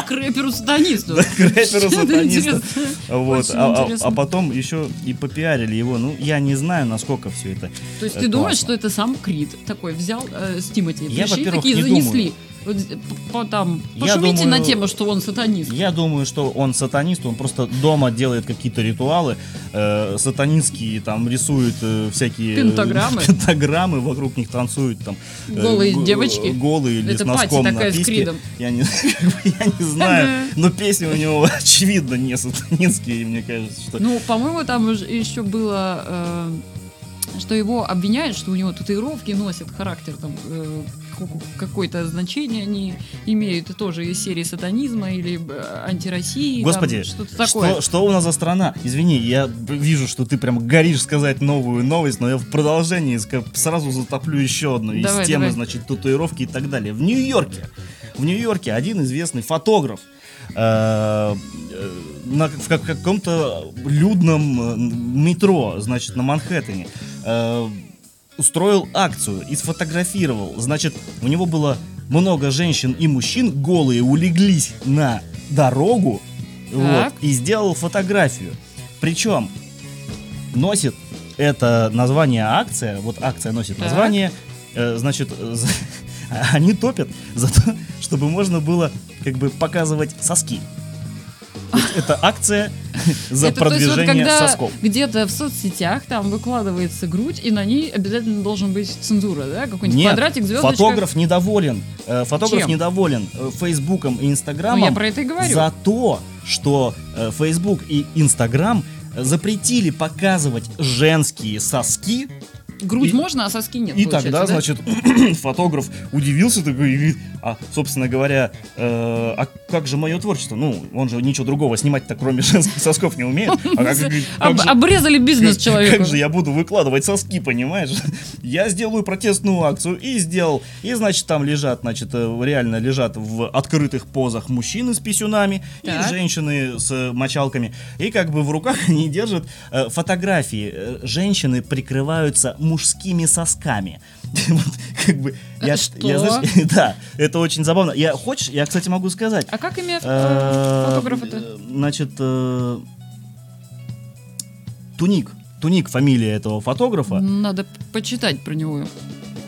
К рэперу-сатанисту. К рэперу Что-то сатанисту. интересное. Вот, а, а- а потом еще и попиарили его. Ну, я не знаю, насколько все это. То есть э, ты думаешь, что это сам Крид такой взял э, с Тимати, Я, во-первых, такие не занесли. думаю. Э, по- там, пошумите думаю- на тему, что он сатанист. Я думаю, что он сатанист, он просто дома делает какие-то ритуалы э, сатанинские, там рисует э, всякие э, Пентаграммы. [LAUGHS] пентаграммы, вокруг них танцуют там э, Голые го- девочки. голые или Это с носком такая на с письке. Кридом. Я не, [LAUGHS] я не знаю, но песни у него [LAUGHS] очевидно не сатанинские, мне кажется, что Ну, по-моему, там еще было, э, что его обвиняют, что у него татуировки носят характер там э, какое-то значение они имеют тоже из серии сатанизма или э, антироссии. там Господи, что-то такое. Что, что у нас за страна? Извини, я вижу, что ты прям горишь сказать новую новость, но я в продолжении сразу затоплю еще одну из Давай, темы, давай. значит, татуировки и так далее. В Нью-Йорке, в Нью-Йорке один известный фотограф э, э, на, в как- каком-то людном метро, значит, на Манхэттене, э, устроил акцию и сфотографировал. Значит, у него было много женщин и мужчин, голые улеглись на дорогу, вот, и сделал фотографию. Причем носит это название акция, вот акция носит Так. название, э, значит, э, [LAUGHS] они топят за то, чтобы можно было как бы показывать соски. Это акция за Это, то есть, вот продвижение когда сосков. где-то в соцсетях там выкладывается грудь, и на ней обязательно должен быть цензура, да? Какой-нибудь Нет, квадратик, звездочка. фотограф недоволен. Э, Фотограф Чем? недоволен э, Фейсбуком и Ну, Инстаграмом я про это и говорю. за то, что э, Фейсбук и Инстаграм запретили показывать женские соски. Грудь и- можно, а соски нет, И тогда, да? значит, [CLEARS THROAT] фотограф удивился такой, и говорит, а, собственно говоря, э, а как же мое творчество? Ну, он же ничего другого снимать-то, кроме [LAUGHS] женских сосков, не умеет. А как, как Об- же- обрезали бизнес как- человеку. Как же я буду выкладывать соски, понимаешь? [LAUGHS] Я сделаю протестную акцию и сделал. И, значит, там лежат, значит, э, реально лежат в открытых позах мужчины с писюнами Так. и женщины с мочалками. И как бы в руках [LAUGHS] они держат э, фотографии. Э, Женщины прикрываются мужскими сосками. [LAUGHS] Вот, как бы, я, Что? я, знаешь, [LAUGHS] да, это очень забавно. Я, хочешь, я, кстати, могу сказать. А как имя э, Э, фотографа-то? Значит, э, Туник. Туник фамилия этого фотографа. Надо почитать про него.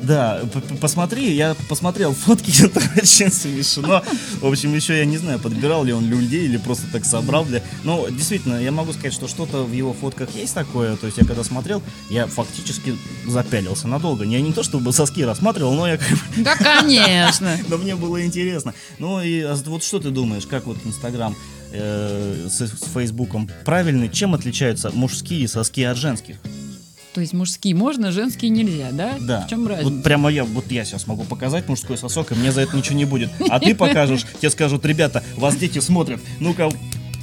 Да, посмотри, я посмотрел фотки, [LAUGHS] это очень смешно. В общем, еще я не знаю, подбирал ли он людей или просто так собрал для... Но действительно, я могу сказать, что что-то в его фотках есть такое. То есть я когда смотрел, я фактически запялился надолго. Я не то чтобы соски рассматривал, но я как бы Да, конечно. [LAUGHS] но мне было интересно. Ну и а вот что ты думаешь, как вот Инстаграм э, с Фейсбуком правильный? Чем отличаются мужские соски от женских? То есть мужские можно, женские нельзя, да? Да. В чем разница? Вот прямо я, вот я сейчас могу показать мужской сосок, и мне за это ничего не будет. А ты покажешь, тебе скажут, ребята, вас дети смотрят, ну-ка,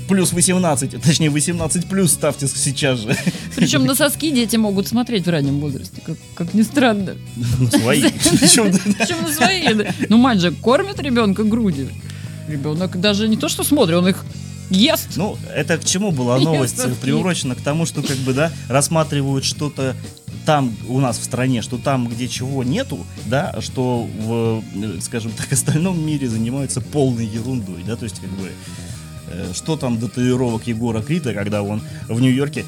плюс 18, точнее 18 плюс ставьте сейчас же. Причем на соски дети могут смотреть в раннем возрасте, как, как ни странно. Ну, свои. Причем, на свои. [LAUGHS] Ну, мать же кормит ребенка грудью. Ребенок даже не то, что смотрит, он их ест. Ну, это к чему была новость соски. приурочена? К тому, что как бы, да, рассматривают что-то там у нас в стране, что там, где чего нету, да, что в, э, скажем так, [LAUGHS] остальном мире занимаются полной ерундой, да, то есть как бы э, что там до татуировок Егора Крита, когда он в Нью-Йорке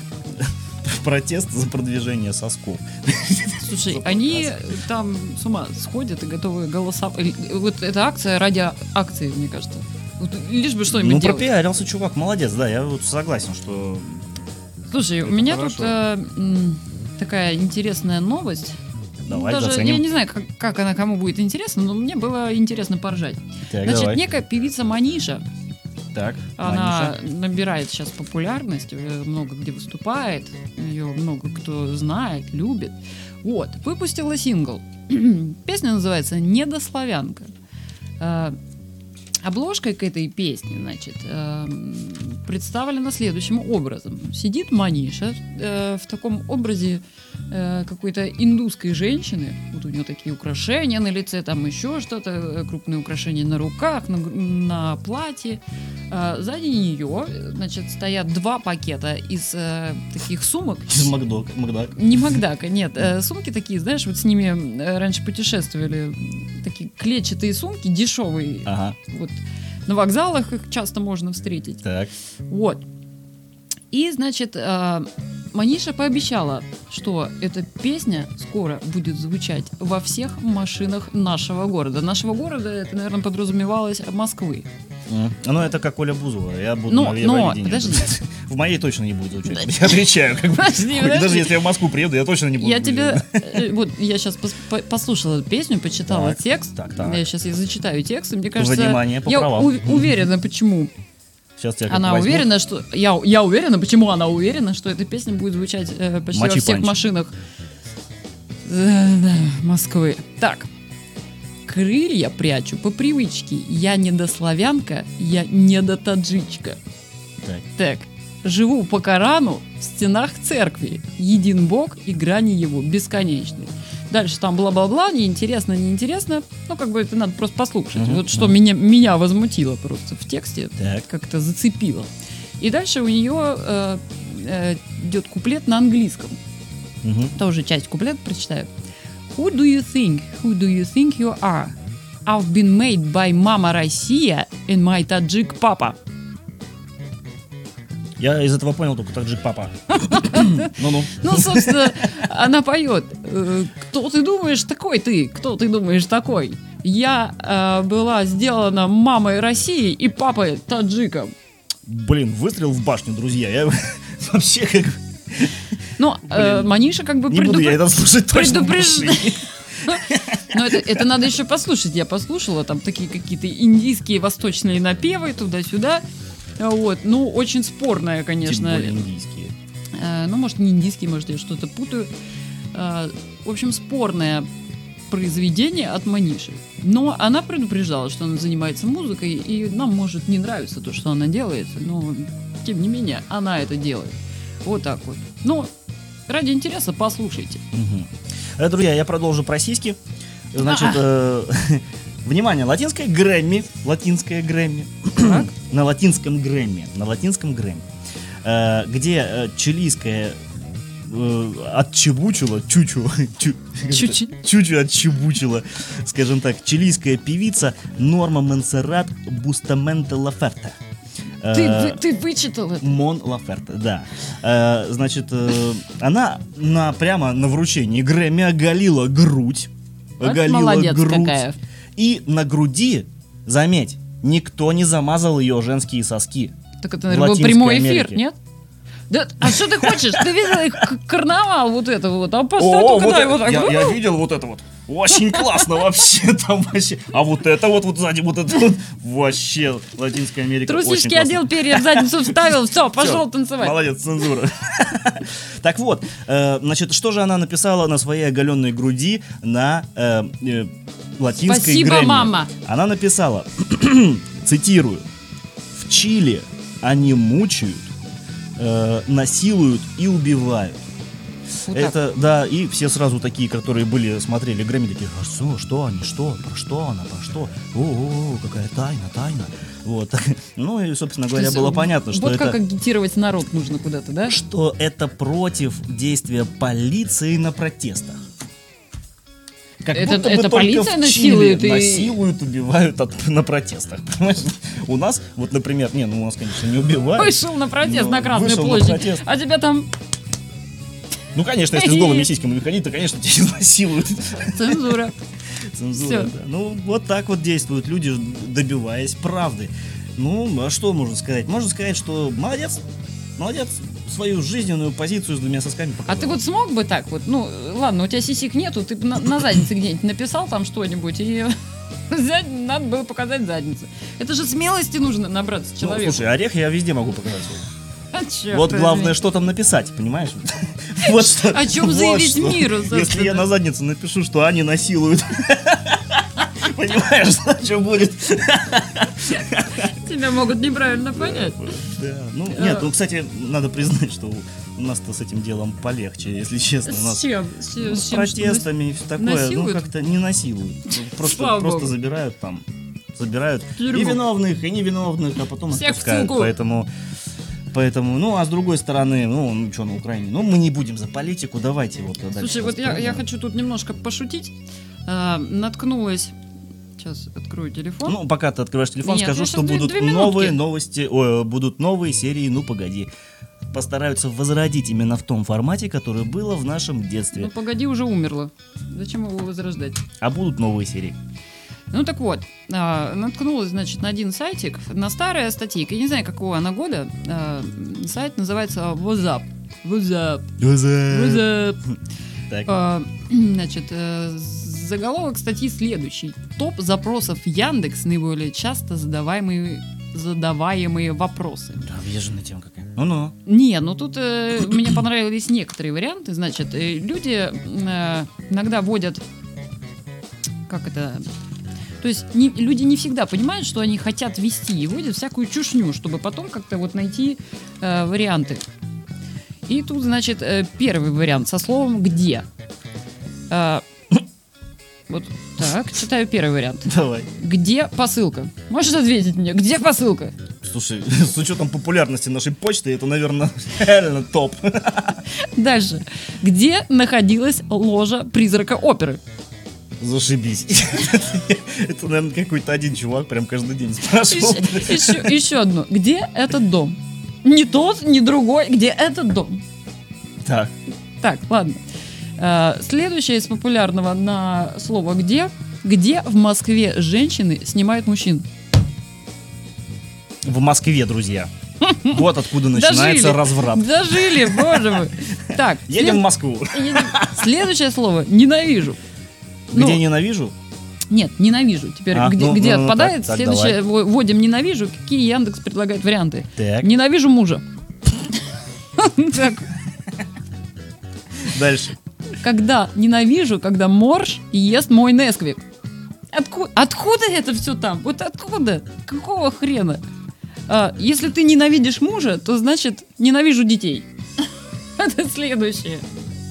[LAUGHS] протест за продвижение сосков. [LAUGHS] Слушай, они там с ума сходят и готовы голосовать. Вот эта акция ради акции, мне кажется. Вот лишь бы что-нибудь Ну, делать. пропиарился чувак, молодец, да, я вот согласен, что Слушай, у Это меня хорошо. тут э, такая интересная новость. Ну, давай Даже заценим. я не знаю, как, как она кому будет интересна, но мне было интересно поржать. Так, Значит, давай. некая певица Маниша, Так, она Маниша. набирает сейчас популярность, э, много где выступает, ее много кто знает, любит. Вот, выпустила сингл. [CLEARS THROAT] Песня называется «Недославянка». Э, Обложкой к этой песне, значит, эм, представлена следующим образом. Сидит Маниша э, в таком образе э, какой-то индусской женщины. Вот у нее такие украшения на лице, там еще что-то, э, крупные украшения на руках, на, на платье. Э, сзади нее, значит, стоят два пакета из э, таких сумок. Из Макдок, Макдак. Не Макдака, нет. э, сумки такие, знаешь, вот с ними э, раньше путешествовали. Такие клетчатые сумки, дешевые. Ага, Вот на вокзалах их часто можно встретить. так. Вот. И, значит, э, Маниша пообещала, что эта песня скоро будет звучать во всех машинах нашего города. Нашего города, это, наверное, подразумевалось Москвы. М. Ну, это как Оля Бузова. Я буду Но- на но, подожди. [LAUGHS] В моей точно не будет звучать. Я отвечаю. как бы. Подожди. Даже если я в Москву приеду, я точно не буду. Я тебе... э, Вот, я сейчас послушала песню, почитала Так, текст. так, так. Я сейчас я зачитаю текст, мне кажется... Внимание, по я правам. уверена, почему. Сейчас как Она возьмут. уверена, что... Я, я уверена, почему она уверена, что эта песня будет звучать э, почти Мочи во всех панч. машинах э, Москвы. Так. Крылья прячу по привычке. Я не до славянка, я не до таджичка. Так. Так. Живу по Корану в стенах церкви. Един Бог и грани его бесконечны. Дальше там бла-бла-бла, неинтересно, неинтересно. Ну, как бы это надо просто послушать. Мгм, вот что мгм. меня, меня возмутило просто в тексте Так. как-то зацепило. И дальше у нее э, э, идет куплет на английском. Мгм. Тоже часть куплета прочитаю. Who do you think? Who do you think you are? I've been made by Mama Россия and my Tajik Papa. Я из этого понял только таджик папа. [LAUGHS] Ну-ну. Ну, собственно, она поет. э, Кто ты думаешь такой ты? Кто ты думаешь такой? Я э, была сделана мамой России и папой таджиком. Блин, выстрел в башню, друзья. Я [LAUGHS] вообще как... Ну, э. Маниша как бы Не буду я это слушать точно. [LAUGHS] Но это, это надо еще послушать. Я послушала, там такие какие-то индийские восточные напевы туда-сюда. Вот, ну, очень спорная, Тем конечно. более индийские. Э, ну, может, не индийский, может, я что-то путаю. Э, в общем, спорное произведение от Маниши. Но она предупреждала, что она занимается музыкой, и нам может не нравиться то, что она делает, но, тем не менее, она это делает. Вот так вот. Ну, ради интереса послушайте. Э, Друзья, я продолжу про сиськи. Значит, э, [LAUGHS] внимание, латинская Грэмми, латинская Грэмми, [CLEARS THROAT] на латинском Грэмми, на латинском Грэмми, где э, чилийская э, отчебучила, чучу, чу- чучу отчебучила, скажем так, чилийская певица Норма Монсеррат Бустаменте Лаферте. Ты, Э, вы- ты вычитал это? Мон Лаферте, да. Э, значит, э, она на, прямо на вручении Грэмми оголила грудь. Вот Оголила молодец грудь. какая. И на груди, заметь, никто не замазал ее женские соски. Так это, наверное, был прямой эфир, Америке. нет? Да, а что ты хочешь? Ты видел их карнавал вот это вот? А поставь вот это- вот я, я видел вот это вот. Очень классно вообще там вообще. А вот это вот, вот сзади, вот это вот. Вообще, Латинская Америка классно. одел, перья в задницу вставил, все, пошел танцевать. Молодец, цензура. Так вот, э, значит, что же она написала на своей оголенной груди на э, э, латинской Спасибо, мама. Она написала, [CLEARS THROAT] цитирую, «В Чили они мучают, э, насилуют и убивают». Вот так. Это, да, и все сразу такие, которые были, смотрели Грэмми, такие, а что, что они, что, про что она, про что, о, какая тайна, тайна, вот. [LAUGHS] Ну и, собственно говоря, есть, было понятно, что Вот это как агитировать народ нужно куда-то, да? что это против действия полиции на протестах. Как Это- будто бы это только полиция насилует и- насилуют, убивают от- [LAUGHS] на протестах. Понимаешь? У нас, вот, например, не, ну у нас, конечно, не убивают. Вышел на протест на Красную на площадь, протест. а тебя там Ну, конечно, если с [LAUGHS] голыми сиськами выходить, то, конечно, тебя изнасилуют. цензура. [LAUGHS] Цензура, да. Ну, вот так вот действуют люди, добиваясь правды. Ну, а что можно сказать? Можно сказать, что молодец, молодец, свою жизненную позицию с двумя сосками А показал. ты вот смог бы так вот, ну, ладно, у тебя сисек нету, ты на, на заднице где-нибудь написал там что-нибудь, и [LAUGHS] взять, надо было показать задницу. Это же смелости нужно набраться Ну, человеку. слушай, орех я везде могу показать. [LAUGHS] А Вот главное, что там написать, понимаешь? [LAUGHS] Вот что. О вот заявить миру, Если я на задницу напишу, что они насилуют. Понимаешь, [LAUGHS] что будет? Тебя могут неправильно понять. Да. Ну, нет, ну, кстати, надо признать, что у нас-то с этим делом полегче, если честно. У нас С чем? С, ну, с с протестами и все такое, ну, насилуют? как-то не насилуют. Ну, Просто, Слава просто богу. забирают там, забирают и Тюрьму. виновных, и невиновных, а потом Всех отпускают. Поэтому, поэтому, ну, а с другой стороны, ну, ну, что на Украине, ну, мы не будем за политику, давайте вот Слушай, вот я, я хочу тут немножко пошутить. А, наткнулась. Сейчас открою телефон. Ну, пока ты открываешь телефон, Нет, скажу, я что две- будут две новые новости, ой, будут новые серии «Ну, погоди». Постараются возродить именно в том формате, который было в нашем детстве. Ну, погоди, уже умерла. Зачем его возрождать? А будут новые серии. Ну так вот, а, наткнулась, значит, на один сайтик, на старая статейка, я не знаю, какого она года. а, сайт называется WhatsApp. WhatsApp. WhatsApp. Так. А, [CLEARS THROAT] значит, э, заголовок статьи следующий. Топ запросов Яндекс наиболее часто задаваемые задаваемые вопросы. Да, въезженная тема какая. Ну-ну. Не, ну тут э, [COUGHS] мне понравились некоторые варианты. Значит, э, люди э, иногда вводят, как это, то есть не- люди не всегда понимают, что они хотят вести, и вводят всякую чушню, чтобы потом как-то вот найти э, варианты. И тут, значит, э, первый вариант со словом «где». Э, вот так, читаю первый вариант. Давай. Где посылка? Можешь ответить мне, где посылка? Слушай, [LAUGHS] с учетом популярности нашей почты, это, наверное, [LAUGHS] реально топ. [LAUGHS] Дальше. Где находилась ложа призрака оперы? Зашибись. Это, наверное, какой-то один чувак прям каждый день спрашивал. Еще, одно. Где этот дом? Не тот, не другой. Где этот дом? Так, Так, ладно. Э, Следующее из популярного на слово «где». Где в Москве женщины снимают мужчин? в Москве, друзья. [LAUGHS] Вот откуда начинается Дожили. разврат. Дожили, боже мой. Так, [LAUGHS] Едем в Москву. [LAUGHS] Следующее слово «ненавижу». Ну, Где ненавижу? Нет, ненавижу. Теперь А, где, ну, где ну, ну, отпадает, так, так, следующее во- вводим ненавижу. Какие Яндекс предлагает варианты? Так, Ненавижу мужа. Дальше. Когда ненавижу, когда морж ест мой Несквик. Отку- откуда это все там? Вот откуда? Какого хрена? А, если ты ненавидишь мужа, то значит ненавижу детей. [LAUGHS] Это следующее.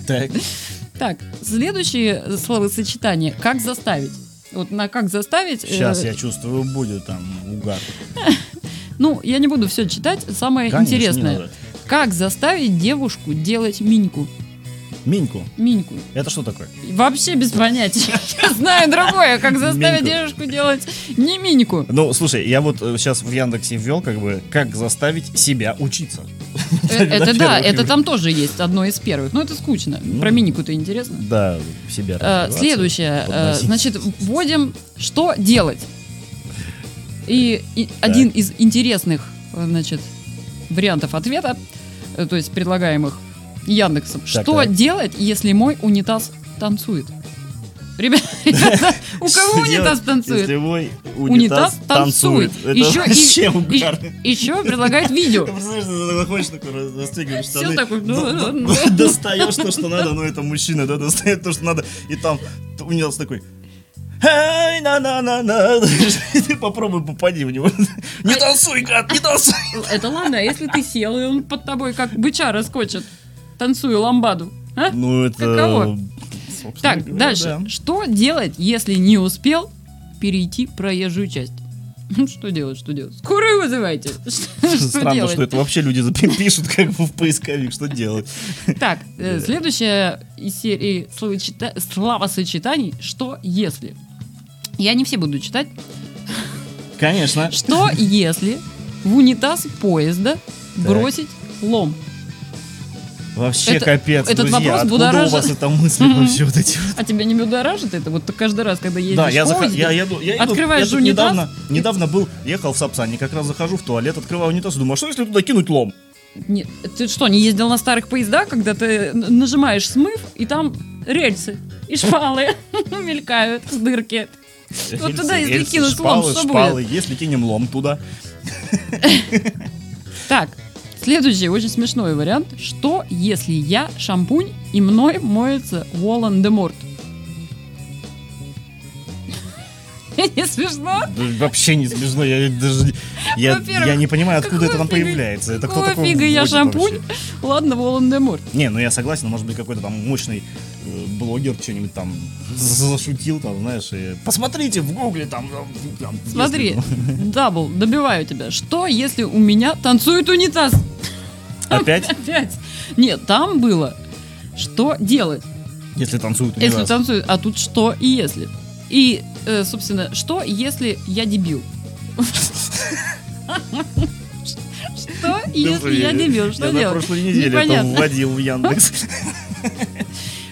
Так, Так, следующее словосочетание. Как заставить? Вот на как заставить. э, сейчас я чувствую, будет там угар. [LAUGHS] Ну, я не буду все читать. Самое интересное. Как заставить девушку делать миньку? Миньку. Миньку. Это что такое? Вообще без понятия. [LAUGHS] Я знаю другое, как заставить девушку делать не миньку. Ну, слушай, я вот сейчас в Яндексе ввел, как бы, как заставить себя учиться. Э, [LAUGHS] Это да, это там тоже есть одно из первых. Но это скучно. Ну, Про минику-то интересно. Да, себя Э, Следующее. э. Значит, вводим, что делать. И, и один из интересных, э, значит, вариантов ответа, э, то есть предлагаемых Яндексом. Что так. делать, если мой унитаз танцует? Ребята, [LAUGHS] ребята, у кого унитаз танцует? Если мой Унитаз танцует. Еще и-. Еще предлагает видео. [LAUGHS] Ты представляешь, ты заходишь такой, расстегиваешь Всё штаны, такое, ну, ну, д- достаешь то, что надо, ну это мужчина, да, достает то, что надо, и там унитаз такой, Эй, на на на на Ты попробуй попади в него. Не танцуй, гад, не танцуй. [LAUGHS] Это ладно, а если ты сел, и он под тобой как быча раскочит, танцуя ламбаду? а? Ну это... Каково? Так, говоря, дальше. да. Что делать, если не успел перейти проезжую часть? [LAUGHS] Ну, Что делать, что делать? Скорую вызывайте. [LAUGHS] Что Странно, делать? что это вообще люди [LAUGHS] пишут как бы в поисковик, что делать. Так, э, следующая из серии словосочетаний «Что если?». Я не все буду читать. Конечно. Что если в унитаз поезда бросить лом? Вообще Это- капец, этот друзья. вопрос Откуда у будоражит. вас это мысли Мгм. вообще вот эти вот? А тебя не будоражит это? Вот ты каждый раз, когда едешь Да, я, зах- я, я еду- открываешь я унитаз, недавно, недавно был, ехал в Сапсане, как раз захожу в туалет, открываю унитаз и думаю, а что если туда кинуть лом? Нет, ты что, не ездил на старых поездах, когда ты нажимаешь смыв, и там рельсы и шпалы [LAUGHS] мелькают с дырки. Вот туда, если кинуть лом, что шпалы. Если кинем лом туда, [LAUGHS] Так, следующий очень смешной вариант. Что, если я шампунь, и мной моется Волан-де-Морт? [LAUGHS] смешно? Да Вообще не смешно, я даже я, я не понимаю, откуда это там фига- появляется. Это кто такой фига я шампунь? вообще? Ладно, Волан-де-Морт. Не, ну я согласен, может быть какой-то там мощный блогер что-нибудь там зашутил, там, знаешь, и посмотрите в гугле там. там, Смотри, если, [LAUGHS] double, добиваю тебя. Что, если у меня танцует унитаз? [LAUGHS] Опять, Опять. Нет, там было, что делать, если танцуют если унитаз. танцует, а тут что и если. И, э, собственно, что, если я дебил? [LAUGHS] Что, если я дебил? Что Я на делать? прошлой неделе это вводил в Яндекс.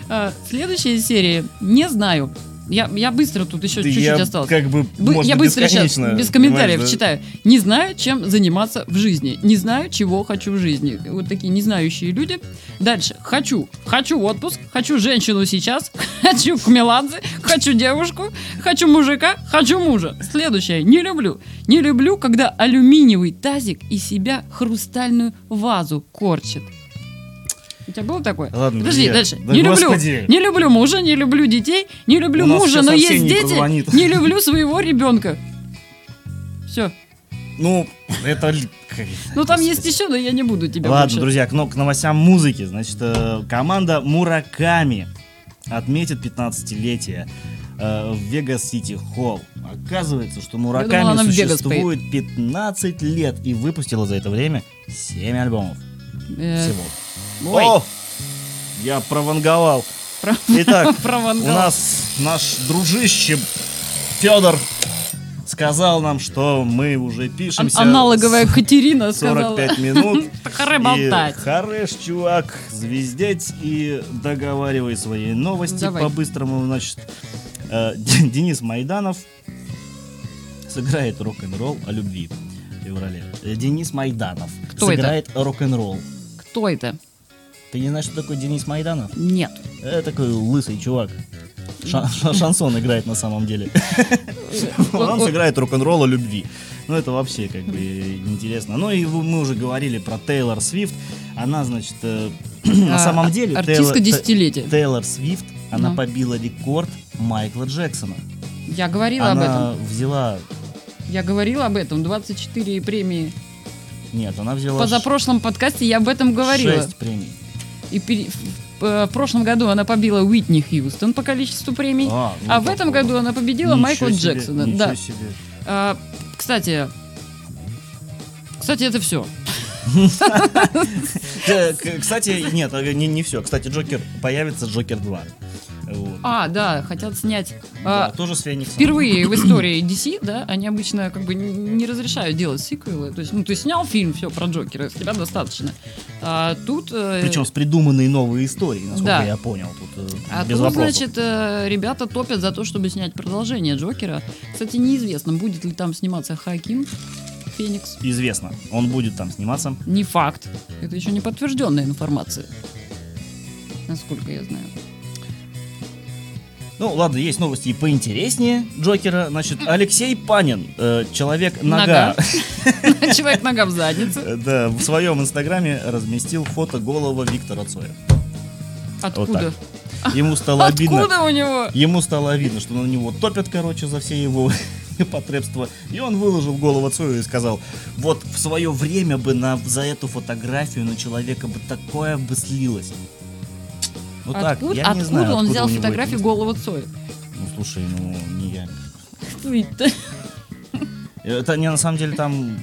А, Следующая серия. Не знаю. Я, я быстро тут еще чуть-чуть Я осталось. как бы, Бы- я быстро сейчас, без комментариев да? читаю. Не знаю, чем заниматься в жизни. Не знаю, чего хочу в жизни. Вот такие незнающие люди. Дальше. Хочу. Хочу отпуск. Хочу женщину сейчас. [LAUGHS] Хочу к Меладзе. Хочу девушку. Хочу мужика. Хочу мужа. Следующее. Не люблю. Не люблю, когда алюминиевый тазик из себя хрустальную вазу корчит. У тебя было такое? Ладно, Подожди, друзья. дальше. Да не господи. люблю. Не люблю мужа, не люблю детей, не люблю У мужа, но есть дети. позвонит. Не люблю своего ребенка. Все. Ну, это... Ну там есть еще, но я не буду тебя Ладно, больше. друзья, к, к новостям музыки. Значит, э, команда Мураками отметит 15-летие э, в Вегас-Сити Холл. Оказывается, что думала, Мураками Вегас существует 15 лет и выпустила за это время 7 альбомов Э, всего. Ой, О! Я прованговал. про- Итак, про [LAUGHS] Ван у нас наш дружище Федор сказал нам, что мы уже Ан- пишемся. Аналоговая Катерина сказала. 45 минут. [LAUGHS] Харе болтать. И хорош, чувак, звездеть и договаривай свои новости Давай. по-быстрому. Значит, э, Денис Майданов сыграет рок-н-ролл о любви в феврале. Э, Денис Майданов Кто сыграет рок-н-ролл. Кто это? Ты не знаешь, что такое Денис Майданов? Нет. Это такой лысый чувак. Ша- ша- шансон играет на самом деле. [LAUGHS] Он сыграет рок-н-ролл о любви. Ну, это вообще как бы интересно. Ну, и мы уже говорили про Тейлор Свифт. Она, значит, э, [CLEARS THROAT] на А, самом деле... Артистка десятилетия. Тейлор Свифт, она Ну. побила рекорд Майкла Джексона. Я говорила об Она этом. взяла... Я говорила об этом. 24 премии. Нет, она взяла В позапрошлом подкасте я об этом говорила. 6 премий. И пере- в, э, в прошлом году она побила Уитни Хьюстон по количеству премий. А, ну А в этом году она победила Ничего Майкла себе, Джексона. ничего Да. себе. А, кстати, кстати, это все. Э, Кстати, нет, э, не все. Кстати, Джокер появится Джокер 2. Вот. А, да, хотят снять. Да, А, тоже с Фениксом. Впервые в истории DC, да, они обычно как бы не разрешают делать сиквелы. То есть, ну, ты снял фильм, все, про Джокера, с тебя достаточно. А тут... э, Причем с придуманные новые истории, насколько Да. я понял. Тут э, А без тут, вопросов. значит, э, ребята топят за то, чтобы снять продолжение Джокера. Кстати, неизвестно, будет ли там сниматься Хаким Феникс. Известно, он будет там сниматься. Не факт. Это еще не подтвержденная информация. Насколько я знаю. Ну, ладно, есть новости и поинтереснее Джокера. Значит, Алексей Панин, э, человек-нога, [LAUGHS] [LAUGHS] Человек нога в заднице. э, да, в своем инстаграме разместил фото голого Виктора Цоя. Откуда? Ему стало [LAUGHS] обидно. Откуда у него? Ему стало обидно, что на него топят, короче, за все его потребства. И он выложил голову Цою и сказал, вот в свое время бы на, за эту фотографию на человека бы такое бы слилось. Ну так, Откуда, я не откуда знаю, он откуда взял у него фотографию это- голого Цоя? Ну, слушай, ну, не я. Кто это? Это не на самом деле там...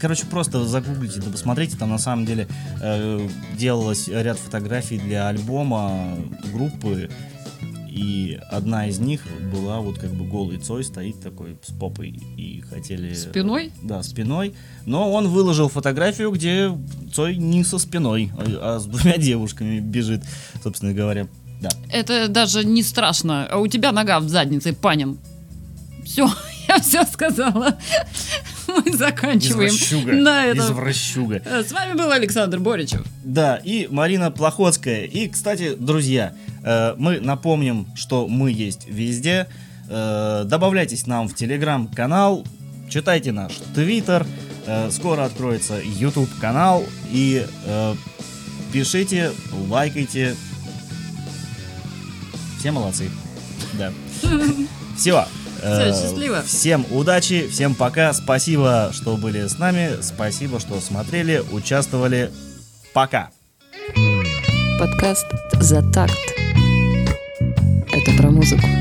Короче, просто загуглите, да посмотрите, там на самом деле э, делалось ряд фотографий для альбома группы, и одна из них была вот как бы голый Цой стоит такой с попой, и хотели... Спиной? Да, спиной. Но он выложил фотографию, где Цой не со спиной, а, а с двумя [LAUGHS] девушками бежит, собственно говоря. Да. Это даже не страшно. А у тебя нога в заднице, Панин. Все, [LAUGHS] я все сказала. [LAUGHS] Мы заканчиваем Извращуга. на этом. Извращуга. С вами был Александр Боричев. Да, и Марина Плохотская. И, кстати, друзья, мы напомним, что мы есть везде. Э, добавляйтесь нам в телеграм-канал, читайте наш твиттер, э, скоро откроется YouTube канал и э, пишите, лайкайте. Все молодцы. Да. [LAUGHS] Все. Э, Всё, счастливо. Всем удачи, всем пока. Спасибо, что были с нами. Спасибо, что смотрели, участвовали. Пока. Подкаст «За такт». Это про музыку.